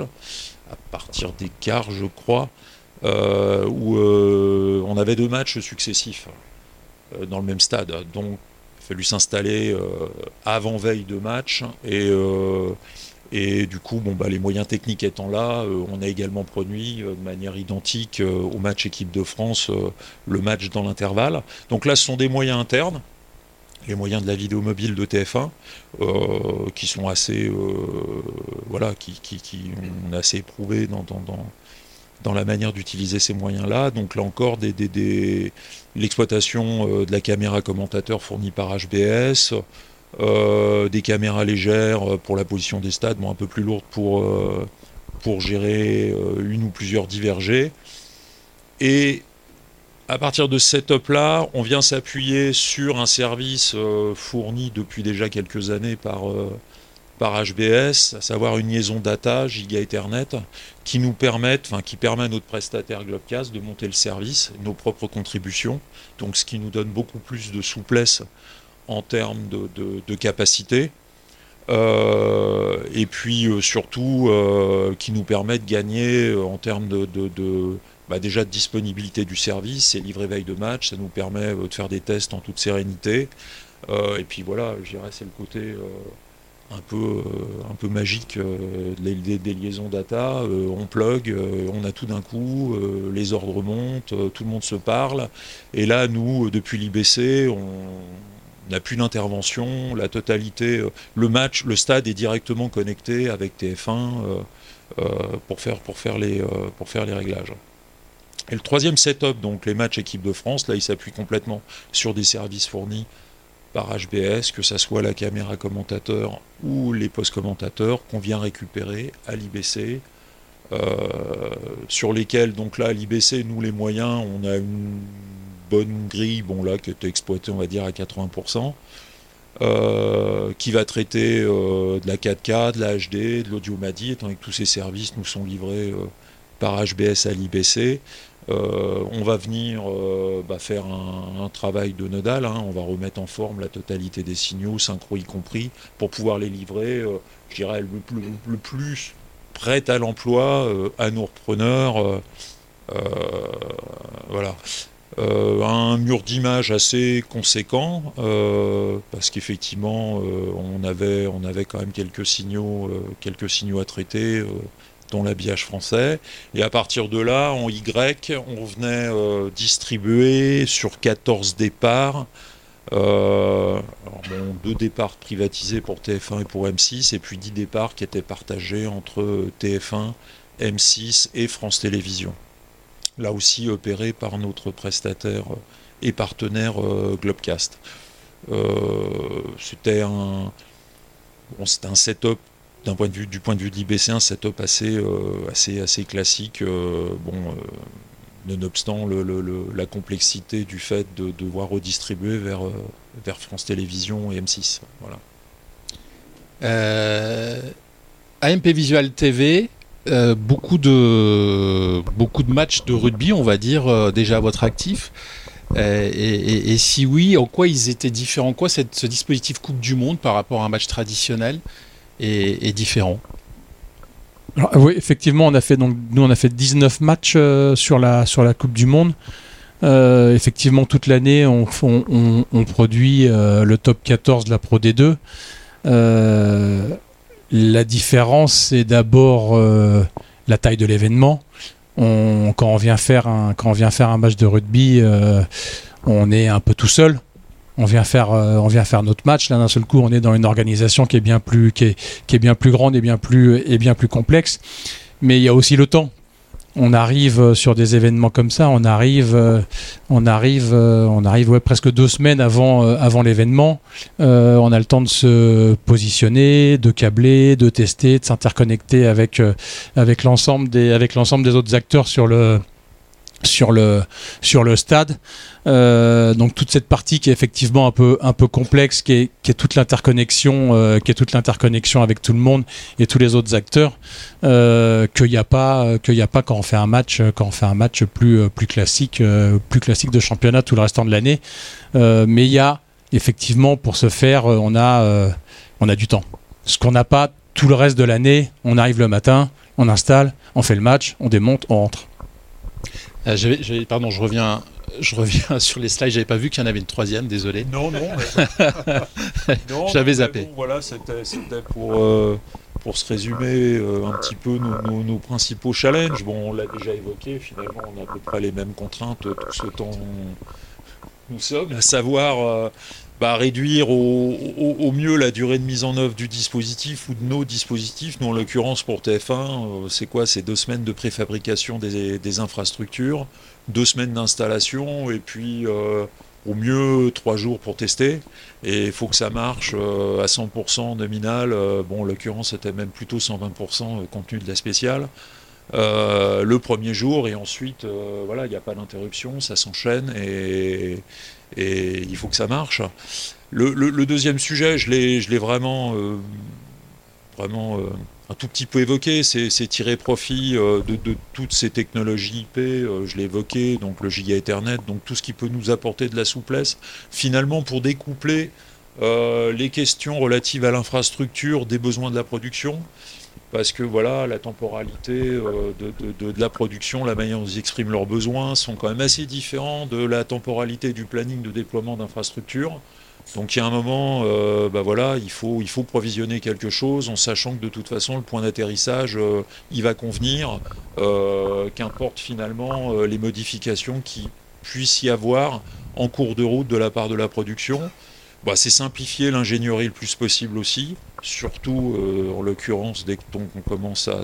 à partir des quarts, je crois, où on avait deux matchs successifs dans le même stade. Donc, il a fallu s'installer avant veille de match et et du coup, bon, bah, les moyens techniques étant là, euh, on a également produit euh, de manière identique euh, au match équipe de France le match dans l'intervalle. Donc là, ce sont des moyens internes, les moyens de la vidéo mobile de TF1, qui sont assez, voilà, qui, assez dans, dans, dans, la manière d'utiliser ces moyens-là. Donc là encore, l'exploitation de la caméra commentateur fournie par HBS. Euh, des caméras légères euh, pour la position des stades, bon, un peu plus lourdes pour, euh, pour gérer une ou plusieurs divergés. Et à partir de ce setup-là, on vient s'appuyer sur un service fourni depuis déjà quelques années par, par HBS, à savoir une liaison data Giga Ethernet, qui nous enfin qui permet à notre prestataire Globcast de monter le service, nos propres contributions, donc ce qui nous donne beaucoup plus de souplesse en termes de, capacité. Euh, et puis euh, surtout euh, qui nous permet de gagner en termes de, bah, déjà de disponibilité du service, et livrer veille de match, ça nous permet de faire des tests en toute sérénité. et puis voilà, je dirais c'est le côté un peu, un peu magique des, liaisons data. on plug, on a tout d'un coup, les ordres montent, tout le monde se parle. Et là, nous, depuis l'IBC, on n'a plus d'intervention, la totalité, euh, le match, le stade est directement connecté avec TF1 euh, euh, pour, faire, pour, faire les, pour faire les réglages. Et le troisième setup, donc les matchs équipe de France, là il s'appuie complètement sur des services fournis par HBS, que ce soit la caméra commentateur ou les post-commentateurs qu'on vient récupérer à l'IBC, sur lesquels, donc là, à l'IBC, nous les moyens, on a une bonne grille, bon là, qui était exploitée, on va dire, à 80%. qui va traiter de la 4K, de la HD, de l'audio MADI, étant donné que tous ces services nous sont livrés par HBS à l'IBC. on va venir bah, faire un, travail de nodal, hein. on va remettre en forme la totalité des signaux, synchro y compris, pour pouvoir les livrer, je dirais, le, le plus prête à l'emploi euh, à nos repreneurs. Euh, euh, un mur d'image assez conséquent parce qu'effectivement on avait on avait quand même quelques signaux quelques signaux à traiter dont l'habillage français et à partir de là en Y on venait distribuer sur 14 départs euh, deux départs privatisés pour TF1 et pour M6, et puis 10 départs qui étaient partagés entre TF1, M6 et France Télévisions. Là aussi opéré par notre prestataire et partenaire euh, Globcast. Euh, c'était un, bon, un setup d'un point de vue du point de vue de l'IBC, un setup assez, assez, assez classique. bon, nonobstant la complexité du fait de devoir redistribuer vers, euh, vers France Télévisions et M6. Voilà. Euh, AMP Visual TV, euh, beaucoup, de, matchs de rugby, on va dire, déjà à votre actif. Et, si oui, en quoi ils étaient différents? Quoi ce dispositif Coupe du Monde par rapport à un match traditionnel est différent? Oui, effectivement, on a fait donc nous on a fait 19 matchs euh, sur la Coupe du Monde. Euh, effectivement, toute l'année, on, produit euh, le top 14 de la Pro D2. La différence, c'est d'abord la taille de l'événement. quand on vient faire un match de rugby, on est un peu tout seul. On vient faire euh, on vient faire notre match. Là d'un seul coup on est dans une organisation qui est bien plus qui est, qui est bien plus grande et bien plus et bien plus complexe. Mais il y a aussi le temps on arrive euh, sur des événements comme ça, on arrive, euh, on arrive, on arrive presque deux semaines avant, avant l'événement. on a le temps de se positionner, de câbler, de tester, de s'interconnecter avec, avec l'ensemble des, avec l'ensemble des autres acteurs sur le, sur le, sur le stade. Euh, donc toute cette partie qui est effectivement un peu, un peu complexe, qui est, qui est toute l'interconnexion, euh, qui est toute l'interconnexion avec tout le monde et tous les autres acteurs, euh, qu'il n'y a pas, qu'il a pas quand on fait un match, quand on fait un match plus, plus classique, plus classique de championnat tout le restant de l'année. mais il y a effectivement pour ce faire, on a, on a du temps. Ce qu'on n'a pas tout le reste de l'année, on arrive le matin, on installe, on fait le match, on démonte, on rentre. Euh, pardon, je reviens, je reviens sur les slides. J'avais pas vu qu'il y en avait une troisième. Désolé. Non, non. J'avais zappé. voilà, c'était pour euh, pour se résumer euh, un petit peu nos, principaux challenges. Bon, on l'a déjà évoqué. Finalement, on a à peu près les mêmes contraintes tout ce temps nous sommes, à savoir bah, réduire au, mieux la durée de mise en œuvre du dispositif ou de nos dispositifs. Nous, en l'occurrence, pour TF1, euh, c'est quoi? C'est deux semaines de préfabrication des, infrastructures, deux semaines d'installation et puis euh, au mieux trois jours pour tester. Et il faut que ça marche euh, à 100% nominal. bon, en l'occurrence, c'était même plutôt 120% compte tenu de la spéciale. le premier jour et ensuite voilà il n'y a pas d'interruption ça s'enchaîne et, et il faut que ça marche. Le, deuxième sujet, je l'ai vraiment, euh, vraiment euh, un tout petit peu évoqué, c'est tirer profit euh, de, toutes ces technologies IP, je l'ai évoqué, donc le giga Ethernet, donc tout ce qui peut nous apporter de la souplesse, finalement pour découpler les questions relatives à l'infrastructure des besoins de la production parce que voilà, la temporalité euh, de, la production, la manière dont ils expriment leurs besoins sont quand même assez différents de la temporalité du planning de déploiement d'infrastructures. Donc il y a un moment, euh, bah voilà, il faut, provisionner quelque chose en sachant que de toute façon le point d'atterrissage, euh, il va convenir, qu'importe finalement les modifications qui puissent y avoir en cours de route de la part de la production. Bah, c'est simplifier l'ingénierie le plus possible aussi, surtout euh, en l'occurrence dès qu'on commence à,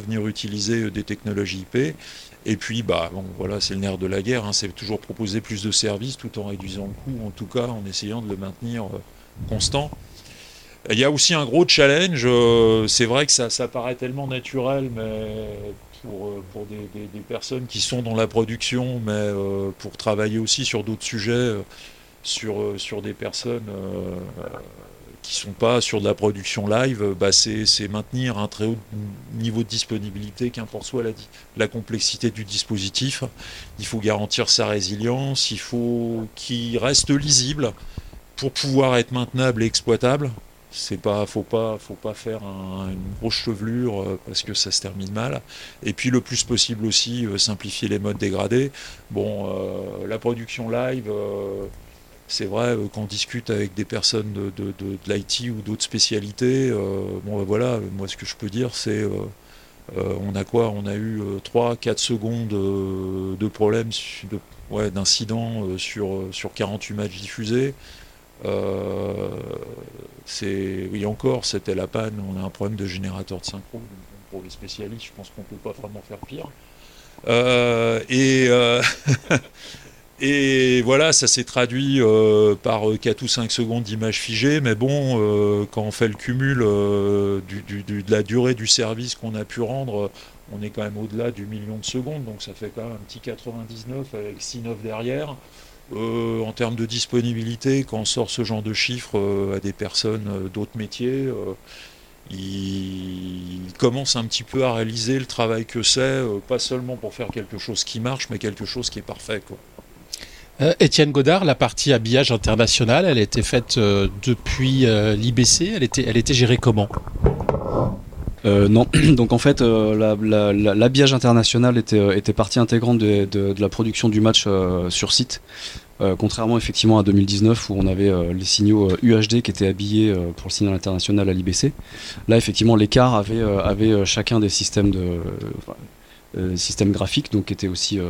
venir utiliser euh, des technologies IP. Et puis, bah, bon, voilà, c'est le nerf de la guerre, hein, c'est toujours proposer plus de services tout en réduisant le coût, en tout cas en essayant de le maintenir euh, constant. Il y a aussi un gros challenge, c'est vrai que ça, ça, paraît tellement naturel, mais pour, pour des, personnes qui sont dans la production, mais pour travailler aussi sur d'autres sujets sur, sur des personnes qui sont pas sur de la production live, bah c'est maintenir un très haut niveau de disponibilité, qu'importe soit la, la, complexité du dispositif. Il faut garantir sa résilience, il faut qu'il reste lisible pour pouvoir être maintenable et exploitable. C'est pas, faut pas, faut pas faire une grosse chevelure euh, parce que ça se termine mal. Et puis le plus possible aussi euh, simplifier les modes dégradés. Bon, euh, la production live c'est vrai, euh, quand on discute avec des personnes de, de, l'IT ou d'autres spécialités, euh, bon ben voilà, moi ce que je peux dire c'est euh, on a quoi? On a eu 3-4 secondes de problèmes, ouais, d'incidents sur, sur 48 matchs diffusés. c'est oui encore, c'était la panne, on a un problème de générateur de synchro. Pour les spécialistes, je pense qu'on peut pas vraiment faire pire. et Et voilà, ça s'est traduit euh, par 4 euh, ou 5 secondes d'image figée, mais bon, euh, quand on fait le cumul de la durée du service qu'on a pu rendre, on est quand même au-delà du million de secondes, donc ça fait quand même un petit 99 avec 6-9 derrière. en termes de disponibilité, quand on sort ce genre de chiffres à des personnes d'autres métiers, ils commencent un petit peu à réaliser le travail que c'est, pas seulement pour faire quelque chose qui marche, mais quelque chose qui est parfait. Quoi. Euh, Étienne Godard, la partie habillage international, elle était faite euh, depuis euh, l'IBC, elle était, elle était gérée comment? Non, donc en fait, l'habillage international était, partie intégrante de, la production du match sur site. contrairement effectivement à 2019 où on avait les signaux UHD qui étaient habillés pour le signal international à l'IBC. Là effectivement l'écart avait, avait chacun des systèmes de systèmes graphiques donc qui étaient aussi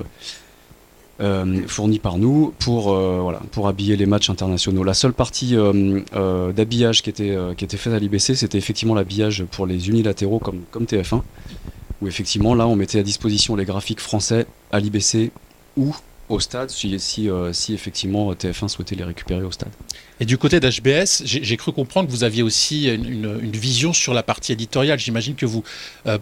euh, fourni par nous pour, euh, voilà, pour habiller les matchs internationaux. La seule partie euh, d'habillage qui était, qui était faite à l'IBC, c'était effectivement l'habillage pour les unilatéraux comme, comme TF1, où effectivement là on mettait à disposition les graphiques français à l'IBC ou au stade si, si, effectivement TF1 souhaitait les récupérer au stade. Et du côté d'HBS, j'ai cru comprendre que vous aviez aussi une, vision sur la partie éditoriale. J'imagine que vous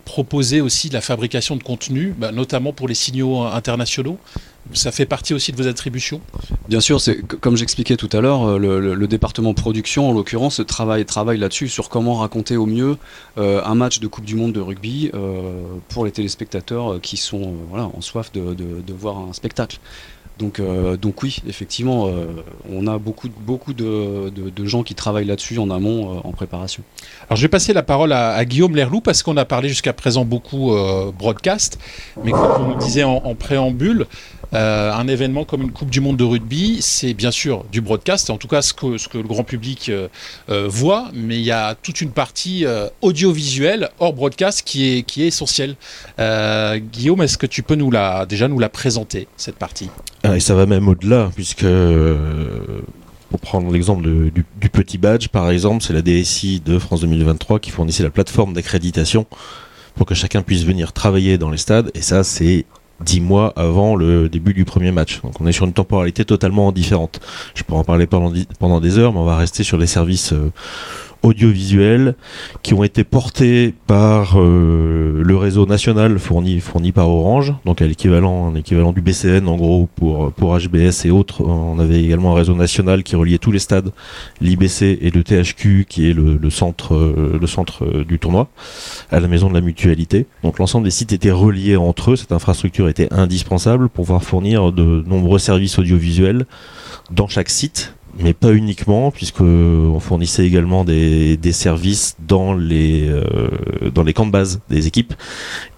proposez aussi de la fabrication de contenu, bah, notamment pour les signaux internationaux ça fait partie aussi de vos attributions Bien sûr, c'est comme j'expliquais tout à l'heure, euh, le, département production, en l'occurrence, travaille, travaille là-dessus sur comment raconter au mieux euh, un match de Coupe du Monde de rugby euh, pour les téléspectateurs qui sont voilà, en soif de, voir un spectacle. Donc, donc oui, effectivement, on a beaucoup, beaucoup de, gens qui travaillent là-dessus en amont, en préparation. Alors je vais passer la parole à, Guillaume Lerlou parce qu'on a parlé jusqu'à présent beaucoup broadcast, mais comme on nous disait en préambule, euh, un événement comme une Coupe du Monde de rugby, c'est bien sûr du broadcast, en tout cas ce que, le grand public euh, euh, voit, mais il y a toute une partie audiovisuelle hors broadcast qui est, essentielle. Guillaume, est-ce que tu peux nous la, déjà nous la présenter, cette partie? Et ça va même au-delà, puisque pour prendre l'exemple du, du, petit badge, par exemple, c'est la DSI de France 2023 qui fournissait la plateforme d'accréditation pour que chacun puisse venir travailler dans les stades. Et ça, c'est dix mois avant le début du premier match. Donc on est sur une temporalité totalement différente. Je pourrais en parler pendant, des heures, mais on va rester sur les services euh, audiovisuels qui ont été portés par euh, le réseau national fourni, fourni par Orange, donc à l'équivalent, équivalent du BCN en gros pour, pour HBS et autres. On avait également un réseau national qui reliait tous les stades, l'IBC et le THQ qui est le, le centre, euh, le centre euh, du tournoi, à la maison de la mutualité. Donc l'ensemble des sites étaient reliés entre eux, cette infrastructure était indispensable pour pouvoir fournir de nombreux services audiovisuels dans chaque site mais pas uniquement, puisqu'on fournissait également des, services dans les, euh, dans les camps de base des équipes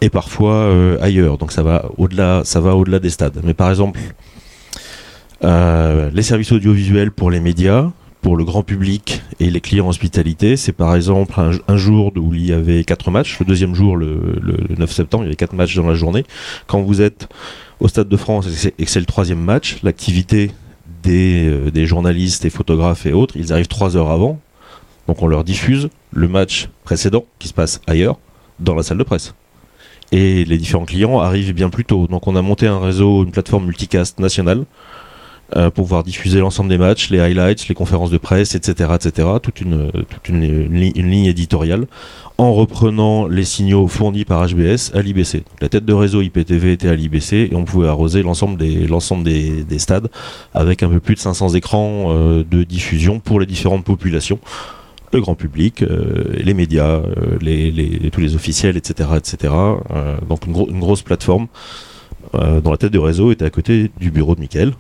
et parfois euh, ailleurs. Donc ça va au-delà, ça va au-delà des stades. Mais par exemple, euh, les services audiovisuels pour les médias, pour le grand public et les clients hospitalité, c'est par exemple un, jour où il y avait quatre matchs. Le deuxième jour, le, le 9 septembre, il y avait quatre matchs dans la journée. Quand vous êtes au Stade de France et que c'est le troisième match, l'activité euh, des, journalistes et photographes et autres, ils arrivent trois heures avant. Donc on leur diffuse le match précédent qui se passe ailleurs, dans la salle de presse. Et les différents clients arrivent bien plus tôt. Donc on a monté un réseau, une plateforme multicast nationale euh, pour pouvoir diffuser l'ensemble des matchs, les highlights, les conférences de presse, etc., etc. Toute une, toute une, une li- une ligne éditoriale en reprenant les signaux fournis par HBS à l'IBC. La tête de réseau IPTV était à l'IBC et on pouvait arroser l'ensemble des, l'ensemble des, des stades avec un peu plus de 500 écrans euh, de diffusion pour les différentes populations, le grand public, euh, les médias, euh, les, tous les officiels, etc. etc. Euh, donc une, une grosse plateforme euh, dont la tête de réseau était à côté du bureau de Mickaël.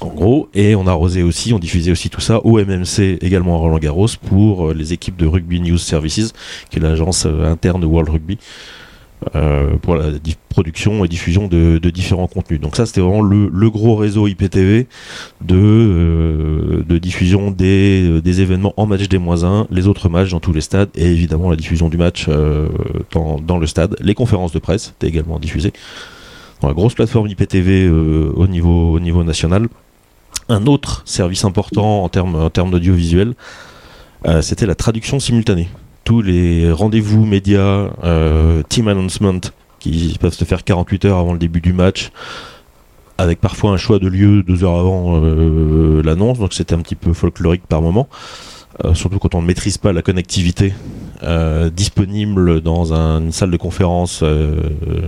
En gros, et on arrosait aussi, on diffusait aussi tout ça au MMC, également à Roland Garros, pour euh, les équipes de Rugby News Services, qui est l'agence euh, interne World Rugby, euh, pour la production et diffusion de, différents contenus. Donc ça, c'était vraiment le, gros réseau IPTV de, diffusion des, événements en match des moins 1, les autres matchs dans tous les stades, et évidemment la diffusion du match dans, le stade. Les conférences de presse étaient également diffusées. La grosse plateforme IPTV au niveau national. Un autre service important en termes, d'audiovisuel, euh, c'était la traduction simultanée. Tous les rendez-vous médias, euh, team announcement, qui peuvent se faire 48 heures avant le début du match, avec parfois un choix de lieu deux heures avant euh, l'annonce, donc c'était un petit peu folklorique par moment. Euh, surtout quand on ne maîtrise pas la connectivité euh, disponible dans un- une salle de conférence. euh,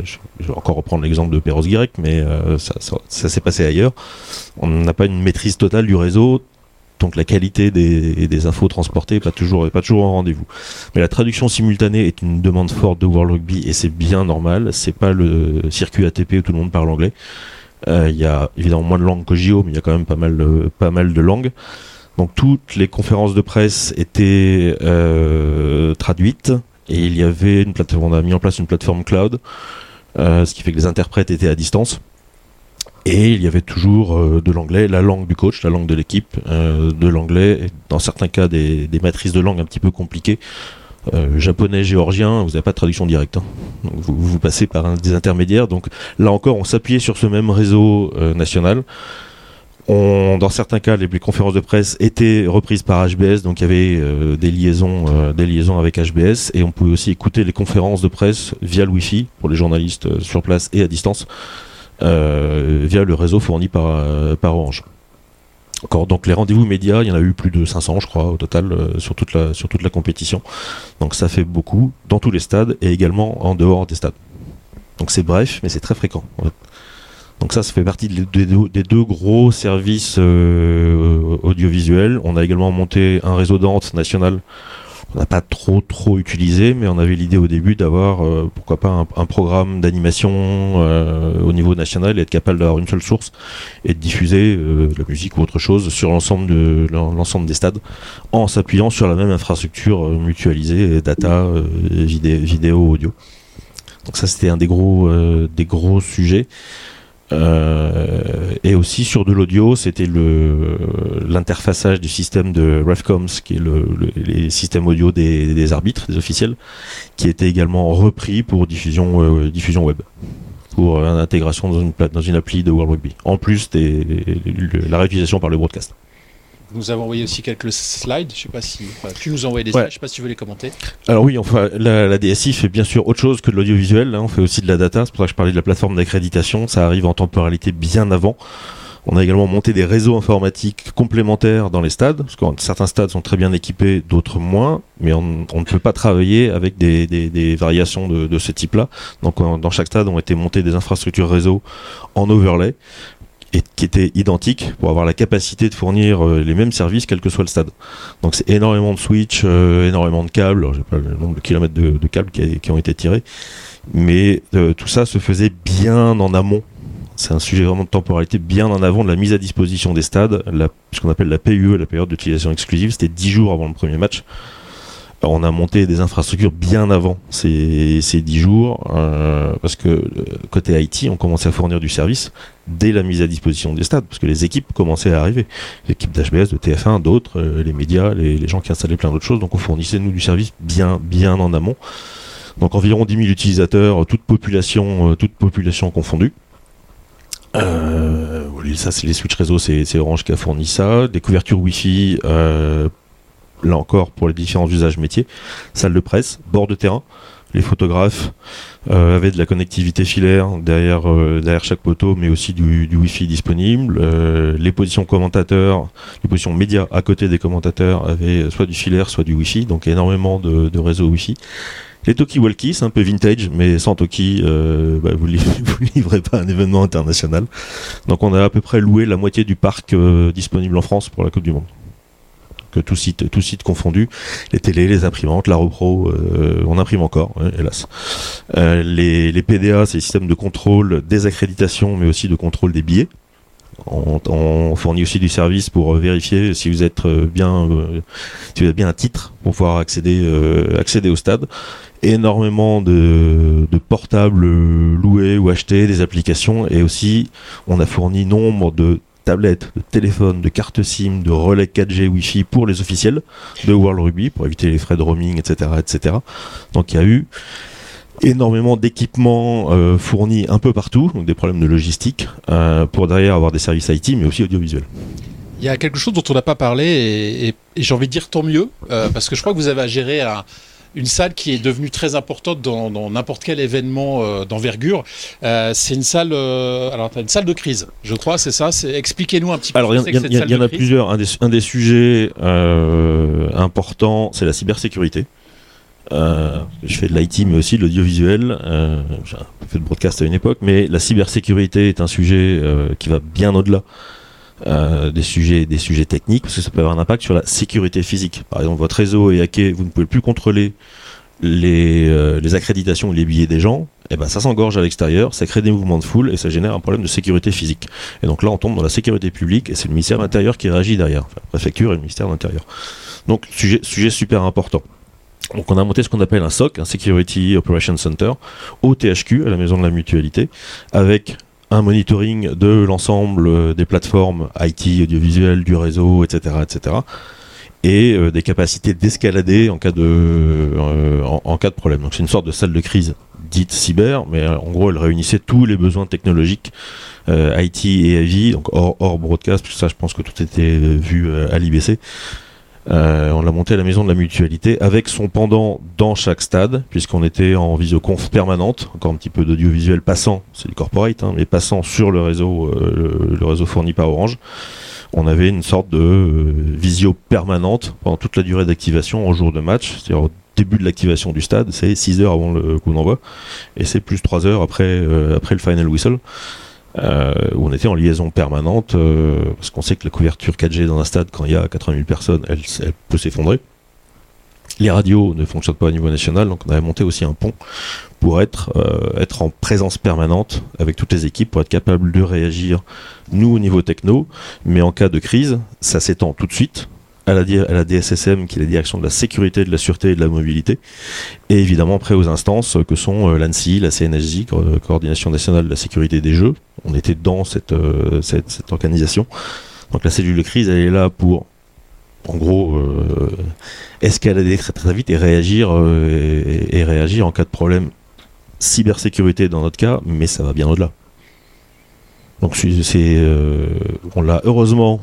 je, vais encore reprendre l'exemple de Perros Guirec, mais ça, s'est passé ailleurs. On n'a pas une maîtrise totale du réseau, donc la qualité des, infos transportées n'est pas toujours, en rendez-vous. Mais la traduction simultanée est une demande forte de World Rugby et c'est bien normal. C'est pas le circuit ATP où tout le monde parle anglais. Il y a évidemment moins de langues qu'au JO, mais il y a quand même pas mal de langues. Donc toutes les conférences de presse étaient euh, traduites et il y avait une plateforme, on a mis en place une plateforme cloud, euh, ce qui fait que les interprètes étaient à distance. Et il y avait toujours euh, de l'anglais, la langue du coach, la langue de l'équipe, de l'anglais, dans certains cas des, matrices de langue un petit peu compliquées. Japonais, géorgien, vous n'avez pas de traduction directe. hein. Donc vous, passez par des intermédiaires. Donc là encore, on s'appuyait sur ce même réseau national. Dans certains cas, les, conférences de presse étaient reprises par HBS, donc il y avait euh, des, liaisons, euh, des liaisons avec HBS, et on pouvait aussi écouter les conférences de presse via le Wi-Fi pour les journalistes euh, sur place et à distance, via le réseau fourni par, Orange. Donc les rendez-vous médias, il y en a eu plus de 500, je crois, au total, sur, toute la, sur toute la compétition. Donc ça fait beaucoup dans tous les stades et également en dehors des stades. Donc c'est bref, mais c'est très fréquent. en fait. Donc ça, ça fait partie des deux, gros services euh, audiovisuels. On a également monté un réseau d'ente national. On n'a pas trop trop utilisé, mais on avait l'idée au début d'avoir, euh, pourquoi pas, un, programme d'animation euh, au niveau national et être capable d'avoir une seule source et de diffuser la musique ou autre chose sur l'ensemble de l'ensemble des stades en s'appuyant sur la même infrastructure mutualisée, data, vidé- vidéo, audio. Donc ça c'était un des gros des gros sujets. Euh, et aussi sur de l'audio, c'était le l'interfaçage du système de Refcoms, qui est le, le- les systèmes audio des, des arbitres, des officiels, qui était également repris pour diffusion euh, diffusion web, pour euh, intégration dans une dans une appli de World Rugby. En plus des la réutilisation par le broadcast. Nous avons envoyé aussi quelques slides. Je sais pas si enfin, tu nous as envoyé des Ouais. slides. Je sais pas si tu veux les commenter. Alors oui, enfin, la, la DSI fait bien sûr autre chose que de l'audiovisuel. hein. On fait aussi de la data. C'est pour ça que je parlais de la plateforme d'accréditation. Ça arrive en temporalité bien avant. On a également monté des réseaux informatiques complémentaires dans les stades, parce que certains stades sont très bien équipés, d'autres moins, mais on, on ne peut pas travailler avec des, des- des variations de, de ce type-là. Donc dans chaque stade ont été montées des infrastructures réseau en overlay, et qui étaient identiques pour avoir la capacité de fournir euh, les mêmes services quel que soit le stade. Donc c'est énormément de switch, euh, énormément de câbles, Alors, j'ai pas le nombre de kilomètres de, câbles qui, ont été tirés, mais euh, tout ça se faisait bien en amont. C'est un sujet vraiment de temporalité bien en avant de la mise à disposition des stades, ce qu'on appelle la PUE, la période d'utilisation exclusive, c'était 10 jours avant le premier match. On a monté des infrastructures bien avant ces, ces 10 jours, euh, parce que euh, côté IT, on commençait à fournir du service dès la mise à disposition des stades, parce que les équipes commençaient à arriver. L'équipe d'HBS, de TF1, d'autres, euh, les médias, les, gens qui installaient plein d'autres choses, donc on fournissait nous du service bien, bien en amont. Donc environ 10 000 utilisateurs, toute population, toute population confondue. Euh, ça, c'est les switch réseau, c'est Orange qui a fourni ça. Des couvertures Wi-Fi, là encore pour les différents usages métiers. Salle de presse, bord de terrain. les photographes euh, avaient de la connectivité filaire derrière, euh, chaque poteau, mais aussi du, Wi-Fi disponible. Euh, les positions commentateurs, les positions médias à côté des commentateurs avaient soit du filaire, soit du Wi-Fi, donc énormément de, réseaux Wi-Fi. Les talkie-walkie, c'est un peu vintage, mais sans euh, bah, vous, vous livrez pas un événement international. Donc on a à peu près loué la moitié du parc disponible en France pour la Coupe du Monde. Que tout site, tout site confondu, les télés, les imprimantes, la repro, euh, on imprime encore, hein, hélas. Euh, les, les PDA, c'est les systèmes de contrôle des accréditations, mais aussi de contrôle des billets. On, fournit aussi du service pour euh, vérifier si vous êtes bien, euh, si vous bien un titre pour pouvoir accéder, accéder au stade. Énormément de, de portables loués ou achetés, des applications, et aussi on a fourni nombre de tablettes, de téléphones, de cartes SIM, de relais 4G Wi-Fi pour les officiels de World Rugby pour éviter les frais de roaming, etc., etc. Donc il y a eu énormément d'équipements euh, fournis un peu partout, donc des problèmes de logistique, euh, pour derrière avoir des services IT, mais aussi audiovisuels. Il y a quelque chose dont on n'a pas parlé et, et- et j'ai envie de dire tant mieux, euh, parce que je crois que vous avez à gérer un- une salle qui est devenue très importante dans n'importe quel événement euh, d'envergure. Euh, c'est une salle, euh, alors une salle de crise, je crois, c'est ça? Expliquez-nous un petit peu. Alors, il y, y en- y a plusieurs. Un des, un des sujets importants, c'est la cybersécurité. Je fais de l'IT, mais aussi de l'audiovisuel. J'ai fait de broadcast à une époque, mais la cybersécurité est un sujet qui va bien au-delà euh, des sujets, des sujets techniques, parce que ça peut avoir un impact sur la sécurité physique. Par exemple, votre réseau est hacké, vous ne pouvez plus contrôler les, euh, les accréditations ou les billets des gens. Et ben, ça s'engorge à l'extérieur, ça crée des mouvements de foule et ça génère un problème de sécurité physique. Et donc là, on tombe dans la sécurité publique et c'est le ministère de l'Intérieur qui réagit derrière, la préfecture et le ministère de l'Intérieur. Donc, sujet, sujet super important. Donc, on a monté ce qu'on appelle un SOC, un Security Operations Center, au THQ, à la Maison de la Mutualité, avec un monitoring de l'ensemble euh, des plateformes IT, audiovisuelles, du réseau, etc., etc., et euh, des capacités d'escalader en cas de euh, en, cas de problème. Donc c'est une sorte de salle de crise dite cyber, mais euh, en gros elle réunissait tous les besoins technologiques euh, IT et AV, donc hors, hors broadcast, parce que ça je pense que tout était vu à l'IBC. Euh, on l'a monté à la maison de la mutualité avec son pendant dans chaque stade, puisqu'on était en visioconf permanente, encore un petit peu d'audiovisuel passant, c'est du corporate, hein, mais passant sur le réseau, euh, le, réseau fourni par Orange. On avait une sorte de euh, visio permanente pendant toute la durée d'activation en jour de match, c'est-à-dire au début de l'activation du stade, c'est 6 heures avant le coup d'envoi, et c'est plus 3 heures après, après le final whistle. Euh, où on était en liaison permanente, euh, parce qu'on sait que la couverture 4G dans un stade, quand il y a 80 000 personnes, elle, peut s'effondrer. Les radios ne fonctionnent pas au niveau national, donc on avait monté aussi un pont pour être, euh, être en présence permanente avec toutes les équipes, pour être capable de réagir, nous au niveau techno, mais en cas de crise, ça s'étend tout de suite à la, DSSM, qui est la direction de la sécurité, de la sûreté et de la mobilité, et évidemment après aux instances que sont euh, l'ANSI, la CNSJ, Co- Coordination nationale de la sécurité des jeux. On était dans cette, euh, cette, organisation. Donc la cellule de crise, elle est là pour, en gros, euh, escalader très très vite et réagir, euh, et, réagir en cas de problème cybersécurité dans notre cas, mais ça va bien au-delà. Donc on l'a heureusement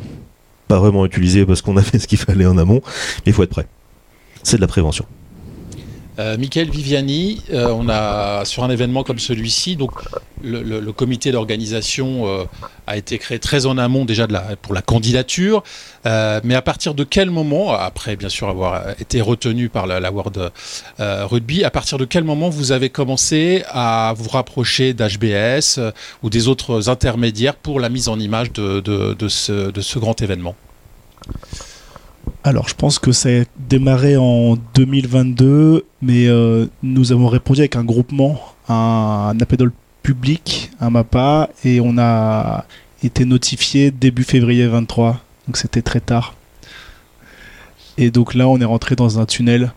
pas vraiment utilisé parce qu'on a fait ce qu'il fallait en amont, mais il faut être prêt. C'est de la prévention. Euh, Michael Viviani, euh, on a sur un événement comme celui-ci, donc le, comité d'organisation euh, a été créé très en amont déjà pour la candidature, mais à partir de quel moment, après bien sûr avoir été retenu par la, World Rugby, à partir de quel moment vous avez commencé à vous rapprocher d'HBS ou des autres intermédiaires pour la mise en image de ce grand événement? Alors, je pense que ça a démarré en 2022, mais euh, nous avons répondu avec un groupement, un, un appel public, un MAPA, et on a été notifié début février 23, donc c'était très tard. Et donc là, on est rentré dans un tunnel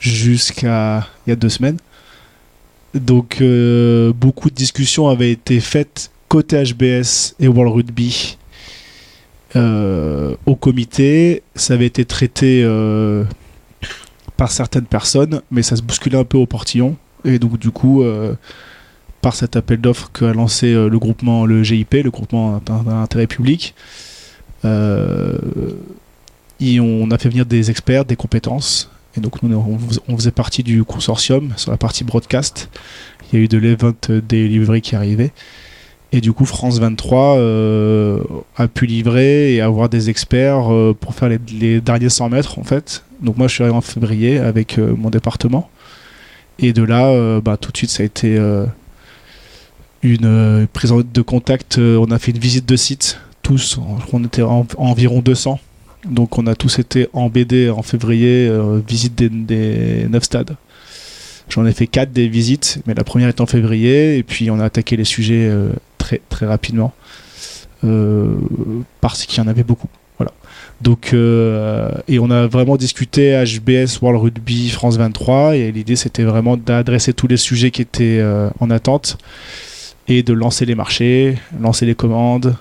jusqu'à il y a deux semaines. Donc, euh, beaucoup de discussions avaient été faites côté HBS et World Rugby euh, au comité. Ça avait été traité euh, par certaines personnes, mais ça se bousculait un peu au portillon. Et donc, du coup, euh, par cet appel d'offres qu'a lancé le groupement, le GIP, le groupement d'intérêt public, on a fait venir des experts, des compétences. Et donc nous, on faisait partie du consortium sur la partie broadcast. Il y a eu de l'event delivery qui arrivait. Et du coup, France 23 euh, a pu livrer et avoir des experts euh, pour faire les, derniers 100 mètres en fait. Donc moi, je suis arrivé en février avec euh, mon département. Et de là, bah, tout de suite, ça a été une prise de contact. On a fait une visite de site, tous. Qu'on était en- environ 200. Donc on a tous été en BD en février, visite des, des 9 stades. J'en ai fait 4 des visites, mais la première est en février, et puis on a attaqué les sujets très, rapidement, euh, parce qu'il y en avait beaucoup. Voilà. Donc, euh, et on a vraiment discuté HBS, World Rugby, France 23, et l'idée c'était vraiment d'adresser tous les sujets qui étaient euh, en attente, et de lancer les marchés, lancer les commandes,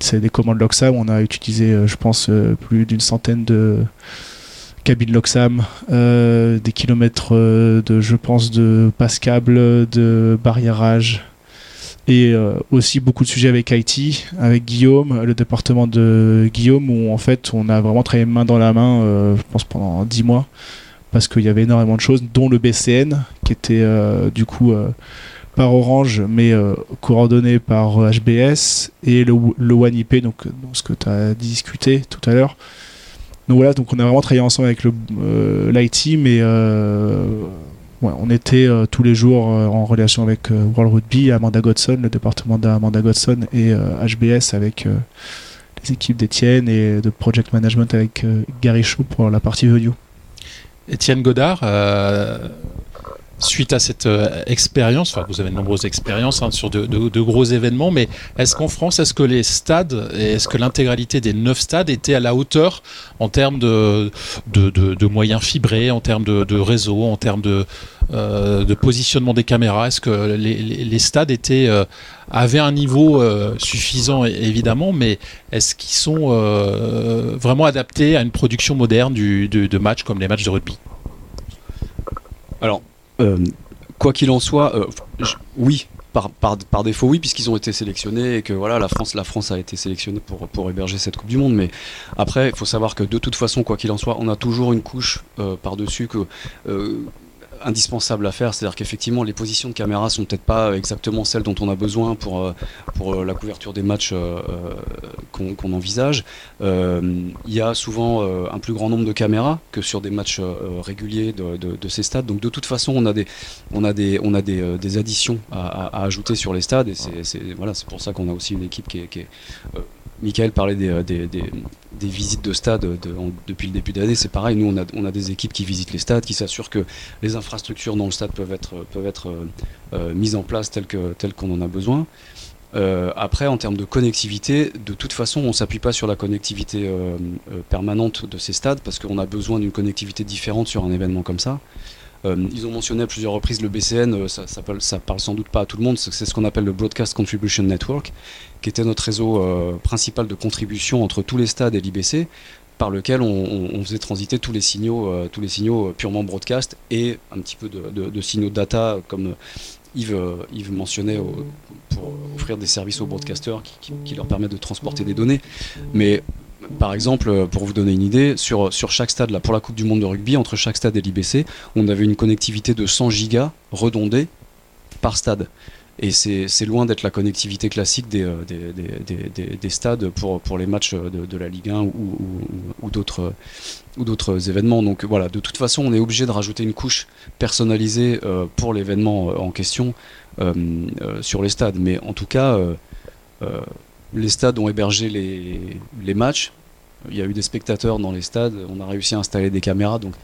c'est des commandes Loxam. On a utilisé, je pense, plus d'une centaine de cabines Loxam, des kilomètres de, je pense, de passe-câble, de barriérage. Et euh, aussi beaucoup de sujets avec IT, avec Guillaume, le département de Guillaume, où en fait on a vraiment travaillé main dans la main, euh, je pense pendant 10 mois, parce qu'il y avait énormément de choses, dont le BCN, qui était euh, du coup par Orange, mais coordonné par HBS et le, le One IP, donc, ce que tu as discuté tout à l'heure. Donc voilà, donc on a vraiment travaillé ensemble avec le euh, l'IT, mais on était euh, tous les jours euh, en relation avec euh, World Rugby, Amanda Godson, le département d'Amanda Godson, et HBS avec les équipes d'Etienne et de Project Management avec Gary Shaw pour la partie value. Étienne Godard, suite à cette euh, expérience, vous avez de nombreuses expériences hein, sur de, gros événements, mais est-ce qu'en France, est-ce que les stades, est-ce que l'intégralité des neuf stades était à la hauteur en termes de, moyens fibrés, en termes de, réseau, en termes de, euh, de positionnement des caméras? Est-ce que les, stades euh, avaient un niveau suffisant évidemment, mais est-ce qu'ils sont vraiment adaptés à une production moderne de, de matchs comme les matchs de rugby? Alors, quoi qu'il en soit, euh, oui, par, par, par défaut, oui, puisqu'ils ont été sélectionnés et que voilà, la France, la France a été sélectionnée pour, héberger cette Coupe du Monde. Mais après, il faut savoir que de toute façon, quoi qu'il en soit, on a toujours une couche euh, par-dessus que. euh, indispensable à faire, c'est-à-dire qu'effectivement les positions de caméra sont peut-être pas exactement celles dont on a besoin pour, euh, pour euh, la couverture des matchs euh, qu'on envisage. Euh, Il y a souvent euh, un plus grand nombre de caméras que sur des matchs réguliers de, de- de ces stades. Donc de toute façon, on a des, on a des, on a des, des additions à, à- à ajouter sur les stades et c'est voilà, c'est pour ça qu'on a aussi une équipe qui est. Qui est Michael parlait des, des, des- des visites de stades de- depuis le début d'année, c'est pareil. Nous, on a, on a des équipes qui visitent les stades, qui s'assurent que les infrastructures dans le stade peuvent être, peuvent être euh, euh, mises en place telles que- telles qu'on en a besoin. Euh, après, en termes de connectivité, de toute façon, on s'appuie pas sur la connectivité permanente de ces stades parce qu'on a besoin d'une connectivité différente sur un événement comme ça. Ils ont mentionné à plusieurs reprises le BCN, ça, ça, parle, ça parle sans doute pas à tout le monde, c'est ce qu'on appelle le Broadcast Contribution Network, qui était notre réseau principal de contribution entre tous les stades et l'IBC, par lequel on, faisait transiter tous les signaux, euh, tous les signaux euh, purement broadcast et un petit peu de, de- de signaux data, comme Yves, euh, Yves mentionnait, au- pour offrir des services aux broadcasters qui, leur permettent de transporter des données. Mais par exemple, pour vous donner une idée, sur, chaque stade, pour la Coupe du Monde de rugby, entre chaque stade et l'IBC, on avait une connectivité de 100 gigas redondée par stade. Et c'est loin d'être la connectivité classique des, euh, des, des- des- des- des stades pour, les matchs de, de la Ligue 1 ou, d'autres ou d'autres événements. Donc voilà, de toute façon, on est obligé de rajouter une couche personnalisée euh, pour l'événement euh, en question euh, euh, sur les stades. Mais en tout cas, euh, euh, les stades ont hébergé les, les matchs. Il y a eu des spectateurs dans les stades. On a réussi à installer des caméras. Donc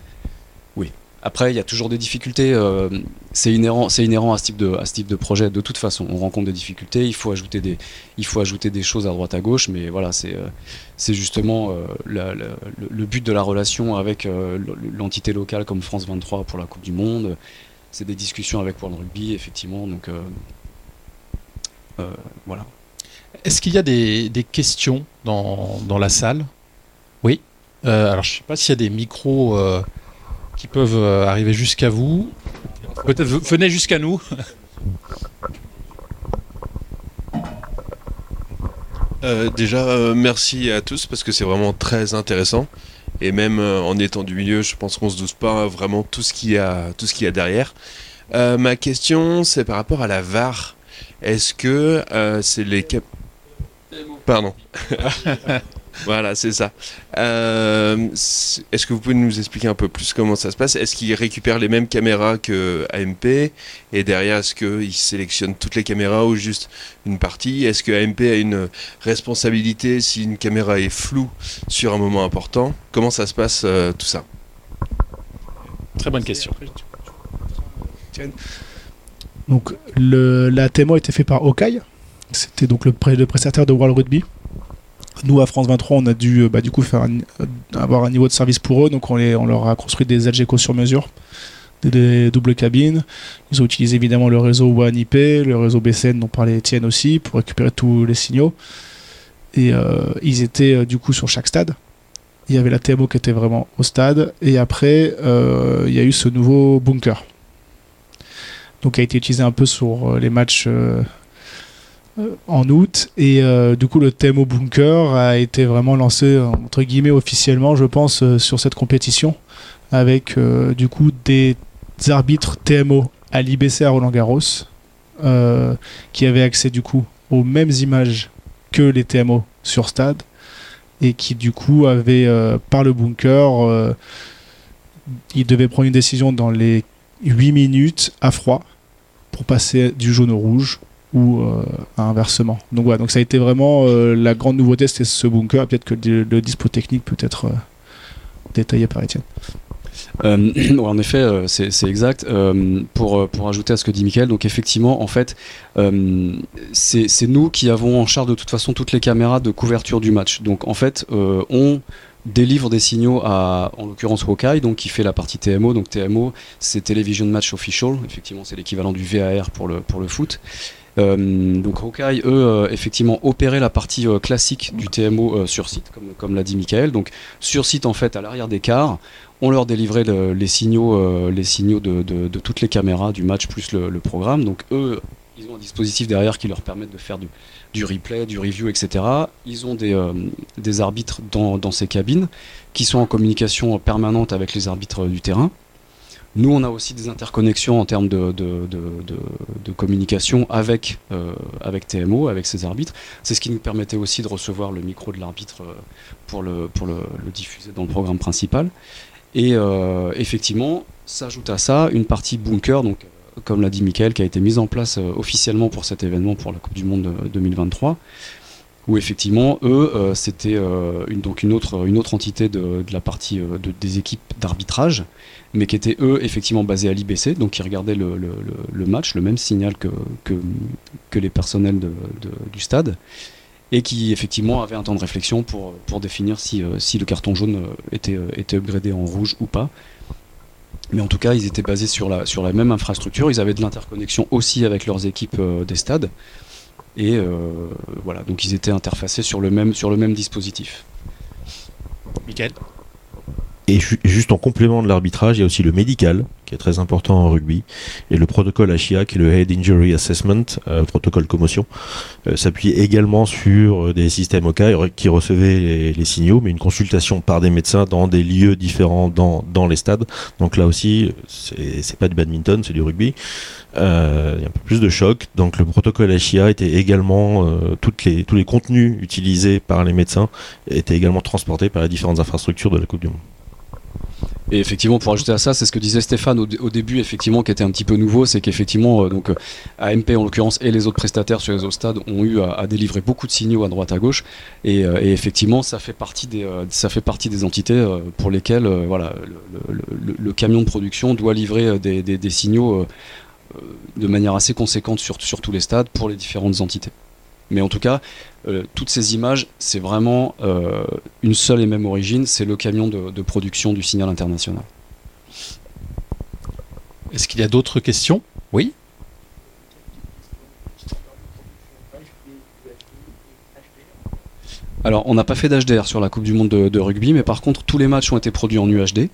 oui. Après, il y a toujours des difficultés. euh, c'est inhérent, c'est inhérent à ce type de, à ce type de projet. De toute façon, on rencontre des difficultés. Il faut ajouter des, il faut ajouter des choses à droite à gauche. Mais voilà, c'est, euh, c'est justement euh, le, but de la relation avec l'entité locale comme France 23 pour la Coupe du Monde. C'est des discussions avec World Rugby, effectivement. Donc voilà. Est-ce qu'il y a des, des questions dans, dans la salle? Oui. Alors, je ne sais pas s'il y a des micros qui peuvent euh, arriver jusqu'à vous. Peut-être venez jusqu'à nous. Euh, déjà, euh, merci à tous parce que c'est vraiment très intéressant. Et même euh, en étant du milieu, je pense qu'on se doute pas vraiment tout ce qu'il y a, tout ce qu'il y a derrière. Euh, ma question, c'est par rapport à la VAR. Est-ce que euh, c'est les cap... Pardon. voilà, c'est ça. Euh, Est-ce que vous pouvez nous expliquer un peu plus comment ça se passe? Est-ce qu'ils récupèrent les mêmes caméras que AMP Et derrière, est-ce qu'ils sélectionnent toutes les caméras ou juste une partie? Est-ce que AMP a une responsabilité si une caméra est floue sur un moment important? Comment ça se passe euh, tout ça? Très bonne question. Donc le, la TMO a été fait par Hawkeye. C'était donc le, pré- le prestataire de World Rugby. Nous à France 23, on a dû euh, bah, du coup faire euh, avoir un niveau de service pour eux, donc on, leur a construit des Algeco sur mesure, des, doubles cabines. Ils ont utilisé évidemment le réseau WAN IP, le réseau BCN dont parlait Étienne aussi pour récupérer tous les signaux. Et euh, ils étaient du coup sur chaque stade. Il y avait la TMO qui était vraiment au stade, et après il y a eu ce nouveau bunker donc a été utilisé un peu sur les matchs en août. Et euh, du coup le TMO Bunker a été vraiment lancé entre guillemets officiellement je pense euh, sur cette compétition avec euh, du coup des arbitres TMO à l'IBC à Roland Garros qui avaient accès du coup aux mêmes images que les TMO sur stade et qui du coup avaient par le bunker ils devaient prendre une décision dans les 8 minutes à froid pour passer du jaune au rouge ou euh, inversement. Donc voilà, donc ça a été vraiment euh, la grande nouveauté, c'était ce bunker. Peut-être que le, dispo technique peut être euh, détaillé par Étienne. Euh, en effet, c'est exact. Pour, pour ajouter à ce que dit Mickaël, donc effectivement, en fait, c'est nous qui avons en charge de toute façon toutes les caméras de couverture du match. Donc en fait, on délivre des signaux à, en l'occurrence, Hawkeye, donc qui fait la partie TMO. Donc TMO, c'est Television Match Official. Effectivement, c'est l'équivalent du VAR pour le, pour le foot. Euh, donc Hawkeye, eux, euh, effectivement, opéraient la partie euh, classique du TMO sur site, comme, comme l'a dit Michael. Donc sur site, en fait, à l'arrière des cars, on leur délivrait le- les signaux, les signaux de, de- toutes les caméras du match plus le, programme. Donc eux, ils ont un dispositif derrière qui leur permet de faire du, du replay, du review, etc. Ils ont des, des arbitres dans, dans ces cabines qui sont en communication permanente avec les arbitres du terrain. Nous, on a aussi des interconnexions en termes de, communication avec, euh, avec TMO, avec ces arbitres. C'est ce qui nous permettait aussi de recevoir le micro de l'arbitre euh, pour, le, pour le, diffuser dans le programme principal. Et euh, effectivement, s'ajoute à ça une partie bunker, donc comme l'a dit Michael, qui a été mise en place officiellement pour cet événement pour la Coupe du Monde euh, 2023 où effectivement eux euh, c'était euh, une, donc une autre, entité de, la partie euh, de- des équipes d'arbitrage mais qui étaient eux effectivement basés à l'IBC donc qui regardaient le, match le même signal que, les personnels du stade et qui effectivement avaient un temps de réflexion pour, définir si, le carton jaune était, upgradé en rouge ou pas mais en tout cas, ils étaient basés sur la, sur la même infrastructure. Ils avaient de l'interconnexion aussi avec leurs équipes des stades. Et euh, voilà, donc ils étaient interfacés sur le même, dispositif. Michael? Et ju- juste en complément de l'arbitrage, il y a aussi le médical, qui est très important en rugby, et le protocole HIA, qui est le Head Injury Assessment, euh, protocole commotion, euh, s'appuie également sur euh, des systèmes OK qui recevaient les, signaux, mais une consultation par des médecins dans des lieux différents dans, dans les stades. Donc là aussi, c'est c'est pas du badminton, c'est du rugby. Euh, il y a un peu plus de choc. Donc le protocole HIA était également, euh, toutes les, tous les contenus utilisés par les médecins étaient également transportés par les différentes infrastructures de la Coupe du Monde. Et effectivement, pour ajouter à ça, c'est ce que disait Stéphane au, dé- au début, effectivement, qui était un petit peu nouveau, c'est qu'effectivement, euh, donc euh, AMP en l'occurrence et les autres prestataires sur les autres stades ont eu à, délivrer beaucoup de signaux à droite à gauche, et, euh, effectivement, ça fait partie des, entités pour lesquelles, voilà, le, camion de production doit livrer des, signaux de manière assez conséquente sur tous les stades pour les différentes entités. Mais en tout cas, euh, toutes ces images, c'est vraiment euh, une seule et même origine, c'est le camion de, de production du signal international. Est-ce qu'il y a d'autres questions? Oui Alors, on n'a pas fait d'HDR sur la Coupe du Monde de, de rugby, mais par contre, tous les matchs ont été produits en UHD.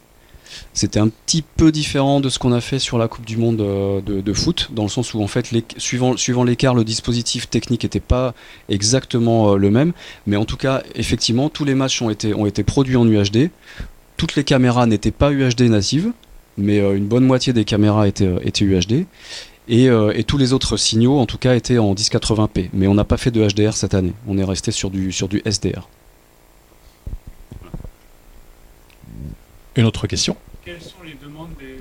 C'était un petit peu différent de ce qu'on a fait sur la Coupe du Monde euh, de, foot, dans le sens où en fait, suivant, l'écart, le dispositif technique n'était pas exactement euh, le même. Mais en tout cas, effectivement, tous les matchs ont été, produits en UHD. toutes les caméras n'étaient pas UHD natives, mais une bonne moitié des caméras étaient, UHD. Et, tous les autres signaux, en tout cas, étaient en 1080p. Mais on n'a pas fait de HDR cette année. On est resté sur du SDR. Une autre question. Quelles sont les demandes des,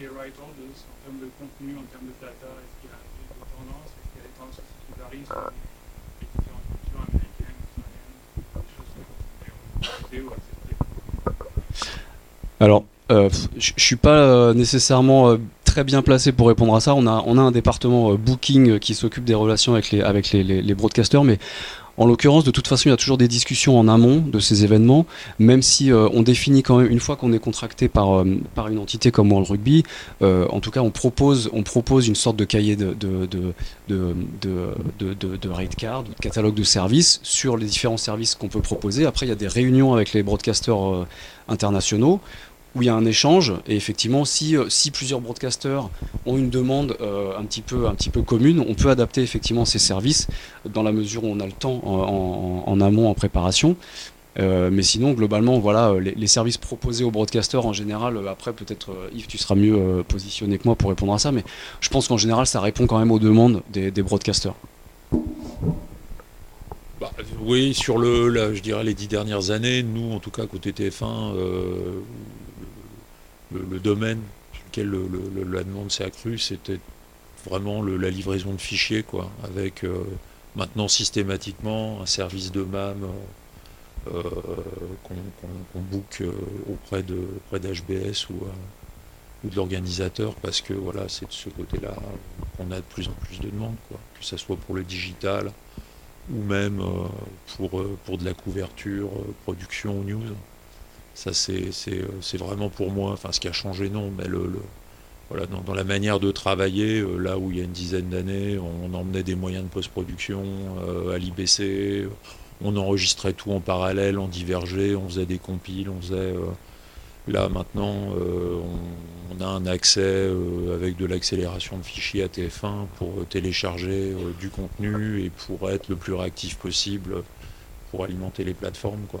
des right holders en termes de contenu, en termes de data? Est-ce qu'il y a des tendances? Est-ce qu'il y a des tendances aussi qui varient sur les différentes cultures américaines, australiennes, des choses comme Alors, euh, je ne suis pas euh, nécessairement euh, très bien placé pour répondre à ça. On a, on a un département euh, booking qui s'occupe des relations avec les, avec les, les, les broadcasters, mais en l'occurrence, de toute façon, il y a toujours des discussions en amont de ces événements, même si euh, on définit quand même, une fois qu'on est contracté par, euh, par une entité comme World Rugby, euh, en tout cas, on propose, on propose une sorte de cahier de, de, de, de, de, de, de rate card, de catalogue de services sur les différents services qu'on peut proposer. Après, il y a des réunions avec les broadcasters internationaux où il y a un échange et effectivement si, si plusieurs broadcasters ont une demande euh, un, petit peu, un petit peu commune, on peut adapter effectivement ces services dans la mesure où on a le temps en, amont, en préparation. Euh, mais sinon, globalement, voilà, les, services proposés aux broadcasters en général, euh, après peut-être Yves, tu seras mieux euh, positionné que moi pour répondre à ça, mais je pense qu'en général, ça répond quand même aux demandes des, des broadcasters. Bah, oui, sur le, là, je dirais les dix dernières années, nous, en tout cas côté TF1, euh, le, domaine sur lequel le, le, la demande s'est accrue, c'était vraiment la livraison de fichiers, quoi, avec euh, maintenant systématiquement un service de MAM euh, qu'on qu qu book auprès auprès d'HBS ou, de l'organisateur, parce que voilà, c'est de ce côté-là qu'on a de plus en plus de demandes, quoi, que ce soit pour le digital ou même euh, pour, euh, pour de la couverture, euh, production news. Ça, c'est vraiment pour moi, enfin, ce qui a changé, non, mais le, voilà, dans, la manière de travailler, euh, là où il y a une dizaine d'années, on emmenait des moyens de post-production euh, à l'IBC, on enregistrait tout en parallèle, on divergeait, on faisait des compiles, on faisait. Euh, là maintenant, on, on, a un accès avec de l'accélération de fichiers à TF1 pour télécharger du contenu et pour être le plus réactif possible pour alimenter les plateformes. Quoi.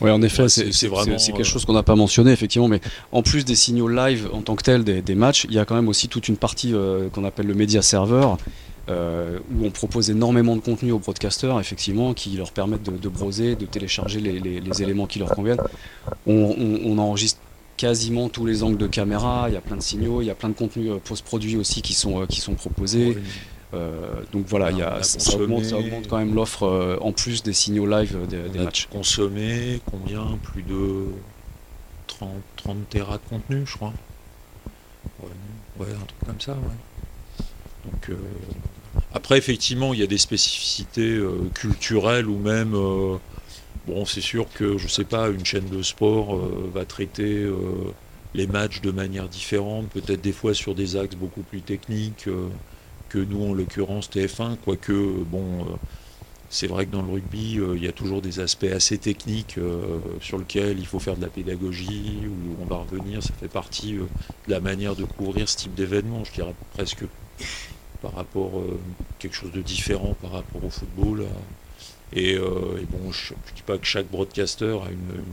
Oui, en effet, c'est vraiment c'est quelque chose qu'on n'a pas mentionné effectivement, mais en plus des signaux live en tant que tel des, des matchs, il y a quand même aussi toute une partie euh, qu'on appelle le média serveur. Euh, où on propose énormément de contenu aux broadcasters, effectivement, qui leur permettent de, de broser, de télécharger les, les, les, éléments qui leur conviennent. On, on, on, enregistre quasiment tous les angles de caméra, il y a plein de signaux, il y a plein de contenus euh, post-produits aussi qui sont, euh, qui sont proposés. Oui. Euh, donc voilà, y a, ça, augmente, ça, augmente, quand même l'offre euh, en plus des signaux live des, des matchs. Consommé combien? Plus de 30, 30 Tera de contenu, je crois. Ouais, ouais, un truc comme ça. Ouais. Donc, euh, après, effectivement, il y a des spécificités euh, culturelles ou même. Euh, bon, c'est sûr que, je sais pas, une chaîne de sport euh, va traiter les matchs de manière différente, peut-être des fois sur des axes beaucoup plus techniques nous, en l'occurrence TF1, quoique, bon, euh, c'est vrai que dans le rugby, euh, il y a toujours des aspects assez techniques euh, sur lesquels il faut faire de la pédagogie, où on va revenir, ça fait partie de la manière de couvrir ce type d'événement, je dirais presque par rapport quelque chose de différent par rapport au football. Et, bon, je ne dis pas que chaque broadcaster a une,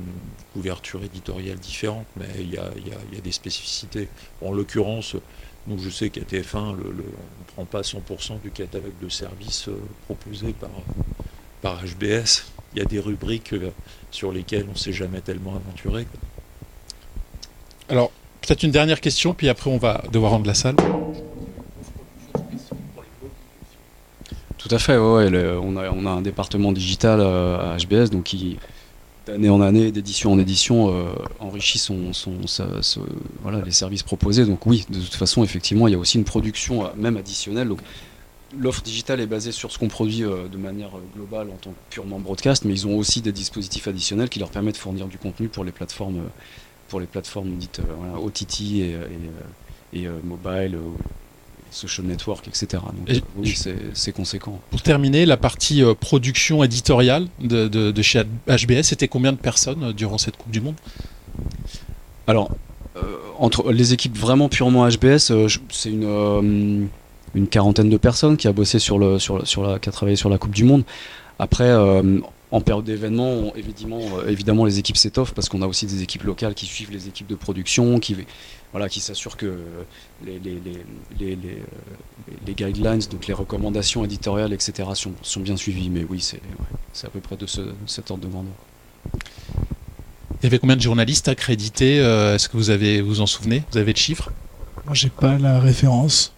couverture éditoriale différente, mais il y a, y, a, des spécificités. En l'occurrence, donc je sais qu'à TF1, le, le, on ne prend pas 100% du catalogue de services euh, proposé par, par HBS. Il y a des rubriques euh, sur lesquelles on ne s'est jamais tellement aventuré. Alors, peut-être une dernière question, puis après on va devoir rendre la salle. Tout à fait, ouais, ouais le, on, a, on, a, un département digital euh, à HBS donc qui, d'année en année, d'édition en édition, euh, enrichit voilà, les services proposés. Donc oui, de toute façon, effectivement, il y a aussi une production euh, même additionnelle. Donc l'offre digitale est basée sur ce qu'on produit euh, de manière globale en tant que purement broadcast, mais ils ont aussi des dispositifs additionnels qui leur permettent de fournir du contenu pour les plateformes, dites OTT et mobile social network, etc. Donc et, oui, c'est conséquent. Pour terminer, la partie euh, production éditoriale de, de, de, chez HBS, c'était combien de personnes euh, durant cette Coupe du Monde? Alors, euh, entre les équipes vraiment purement HBS, c'est une, une quarantaine de personnes qui a bossé sur le, sur, sur la, qui a travaillé sur la Coupe du Monde. Après, en période d'événement, on- évidemment, évidemment, les équipes s'étoffent parce qu'on a aussi des équipes locales qui suivent les équipes de production, qui, voilà, qui s'assurent que les, les, les, les, les, euh, les guidelines, donc les recommandations éditoriales, etc., sont, sont bien suivies. Mais oui, c'est ouais, à peu près de ce, cet ordre de grandeur. Il y avait combien de journalistes accrédités euh, Est-ce que vous avez vous en souvenez? Vous avez de chiffres? Moi, j'ai pas la référence.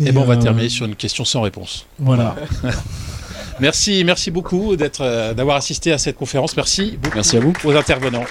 Et Mais, bon, on va euh, terminer sur une question sans réponse. Voilà. Merci, merci beaucoup d'être, euh, d'avoir assisté à cette conférence. Merci beaucoup Merci à vous. aux intervenants.